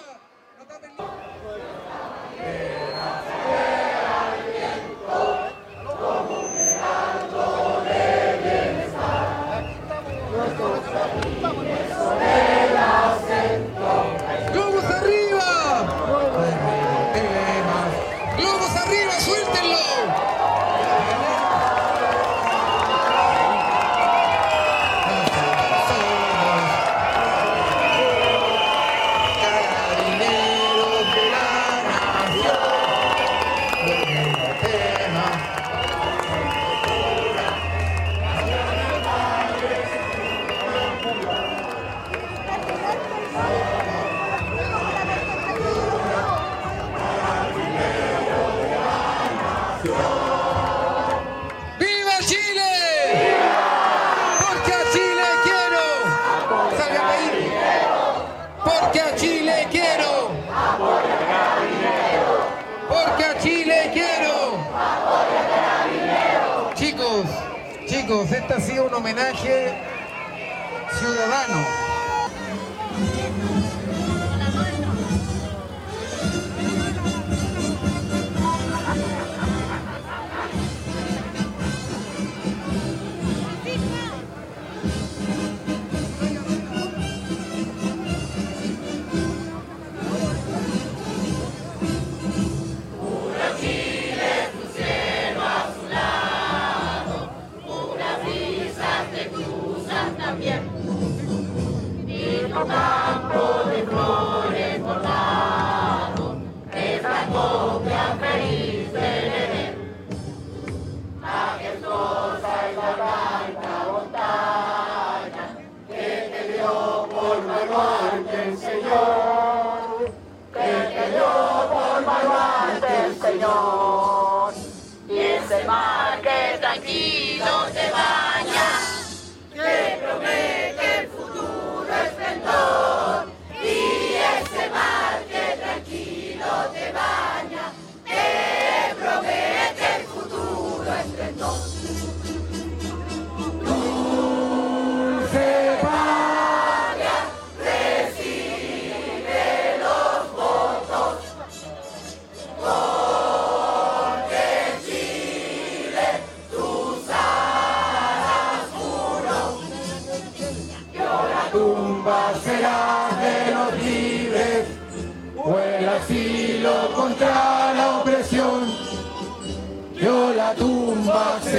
se marche, tranquilo se va.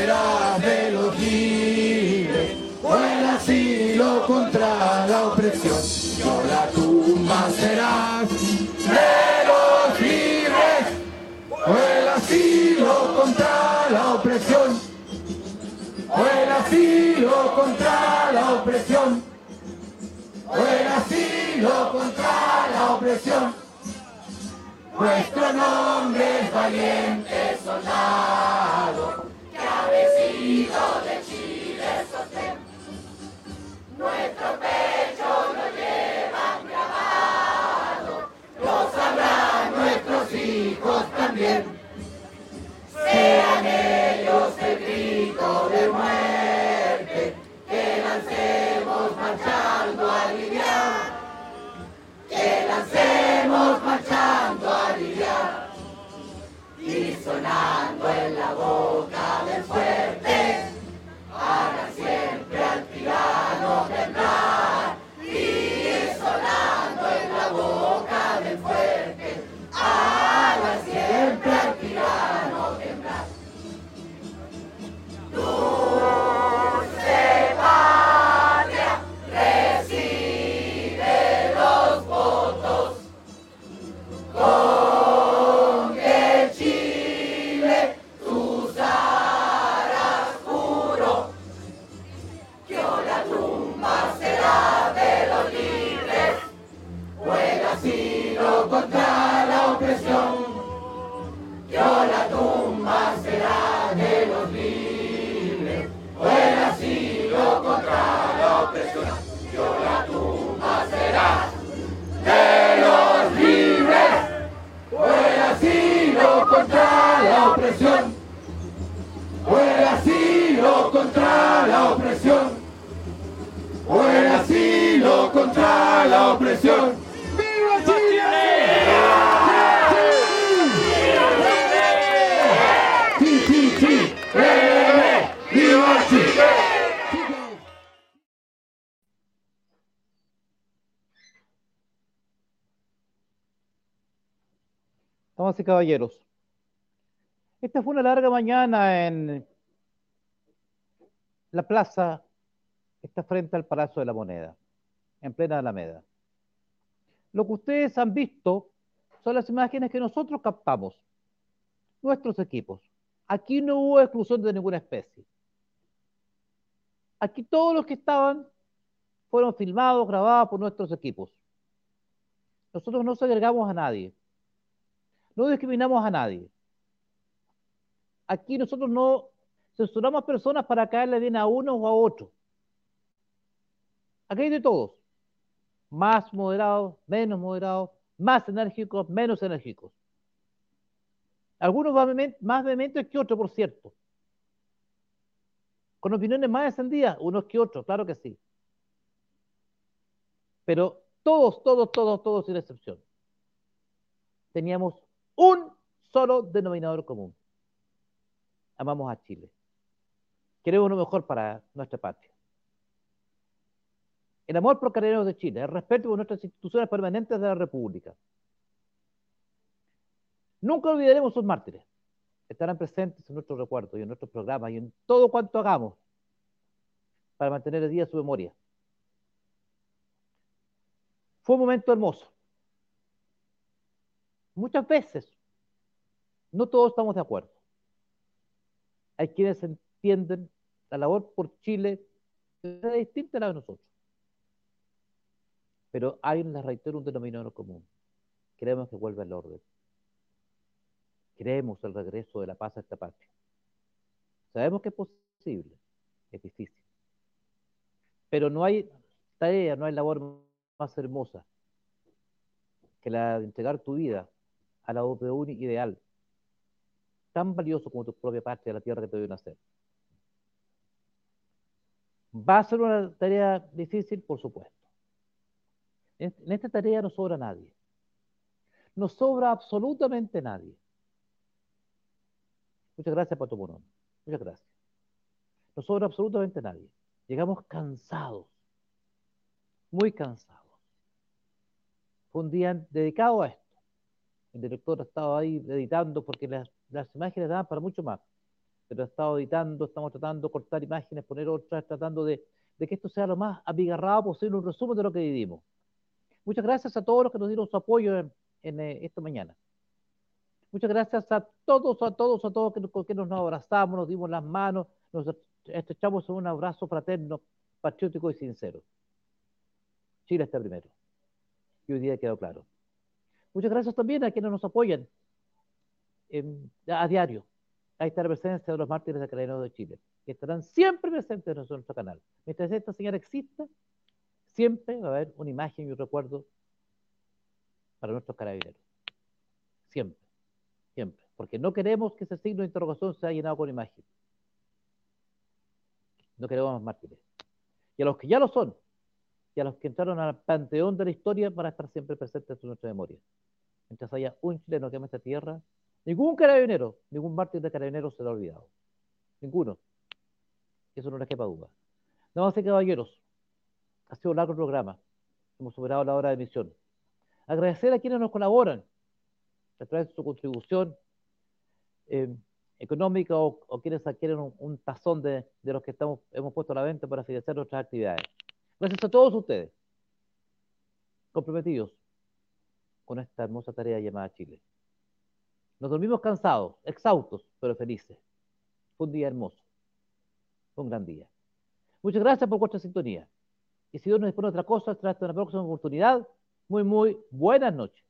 liberar de los libres, o el asilo contra la opresión. Yo la tumba serás de los libres, o el asilo contra la opresión. O el asilo contra la opresión. O el asilo contra la opresión. Nuestro nombre es valiente soldado de Chile sostén nuestro pecho lo llevan grabado lo sabrán nuestros hijos también sean ellos el grito de muerte que lancemos marchando al lidiar que lancemos marchando al día. y sonando en la boca del fuerte caballeros. Esta fue una larga mañana en la plaza que está frente al Palacio de la Moneda, en plena Alameda. Lo que ustedes han visto son las imágenes que nosotros captamos, nuestros equipos. Aquí no hubo exclusión de ninguna especie. Aquí todos los que estaban fueron filmados, grabados por nuestros equipos. Nosotros no segregamos a nadie. No discriminamos a nadie. Aquí nosotros no censuramos personas para caerle bien a uno o a otro. Aquí hay de todos. Más moderados, menos moderados, más enérgicos, menos enérgicos. Algunos más vehementes que otros, por cierto. Con opiniones más encendidas, unos que otros, claro que sí. Pero todos, todos, todos, todos sin excepción. Teníamos un solo denominador común. Amamos a Chile. Queremos lo mejor para nuestra patria. El amor por carabineros de Chile, el respeto por nuestras instituciones permanentes de la República. Nunca olvidaremos sus mártires. Estarán presentes en nuestro recuerdo y en nuestros programas y en todo cuanto hagamos para mantener el día su memoria. Fue un momento hermoso. Muchas veces, no todos estamos de acuerdo. Hay quienes entienden la labor por Chile es distinta a la de nosotros. Pero hay, les reitero, un denominador común. Queremos que vuelva el orden. Queremos el regreso de la paz a esta patria. Sabemos que es posible, es difícil. Pero no hay tarea, no hay labor más hermosa que la de entregar tu vida a la de un ideal tan valioso como tu propia patria, la tierra que te dio nacer. ¿Va a ser una tarea difícil? Por supuesto. En esta tarea no sobra nadie. No sobra absolutamente nadie. Muchas gracias, Pato Morón. Muchas gracias. No sobra absolutamente nadie. Llegamos cansados, muy cansados. Fue un día dedicado a esto. El director ha estado ahí editando porque las, las imágenes daban para mucho más. Pero ha estado editando, estamos tratando de cortar imágenes, poner otras, tratando de, de que esto sea lo más abigarrado posible, un resumen de lo que vivimos. Muchas gracias a todos los que nos dieron su apoyo en, en eh, esta mañana. Muchas gracias a todos, a todos, a todos que, que nos abrazamos, nos dimos las manos, nos estrechamos en un abrazo fraterno, patriótico y sincero. Chile está primero. Y hoy día quedó claro. Muchas gracias también a quienes nos apoyan a diario. Ahí está la presencia de los mártires Carabineros de Chile, que estarán siempre presentes en nuestro canal. Mientras esta señal exista, siempre va a haber una imagen y un recuerdo para nuestros carabineros. Siempre, siempre. Porque no queremos que ese signo de interrogación sea llenado con imagen. No queremos más mártires. Y a los que ya lo son, y a los que entraron al panteón de la historia, van a estar siempre presentes en nuestra memoria. Mientras haya un chileno que ama esta tierra, ningún carabinero, ningún mártir de carabineros será olvidado. Ninguno. Eso no les quepa duda. Damas y caballeros, ha sido un largo programa. Hemos superado la hora de emisión. Agradecer a quienes nos colaboran a través de su contribución eh, económica o, quienes adquieren un, tazón de, de, los que estamos, hemos puesto a la venta para financiar nuestras actividades. Gracias a todos ustedes, comprometidos con esta hermosa tarea llamada Chile. Nos dormimos cansados, exhaustos, pero felices. Fue un día hermoso. Fue un gran día. Muchas gracias por vuestra sintonía. Y si Dios nos dispone otra cosa, hasta una próxima oportunidad. Muy, muy buenas noches.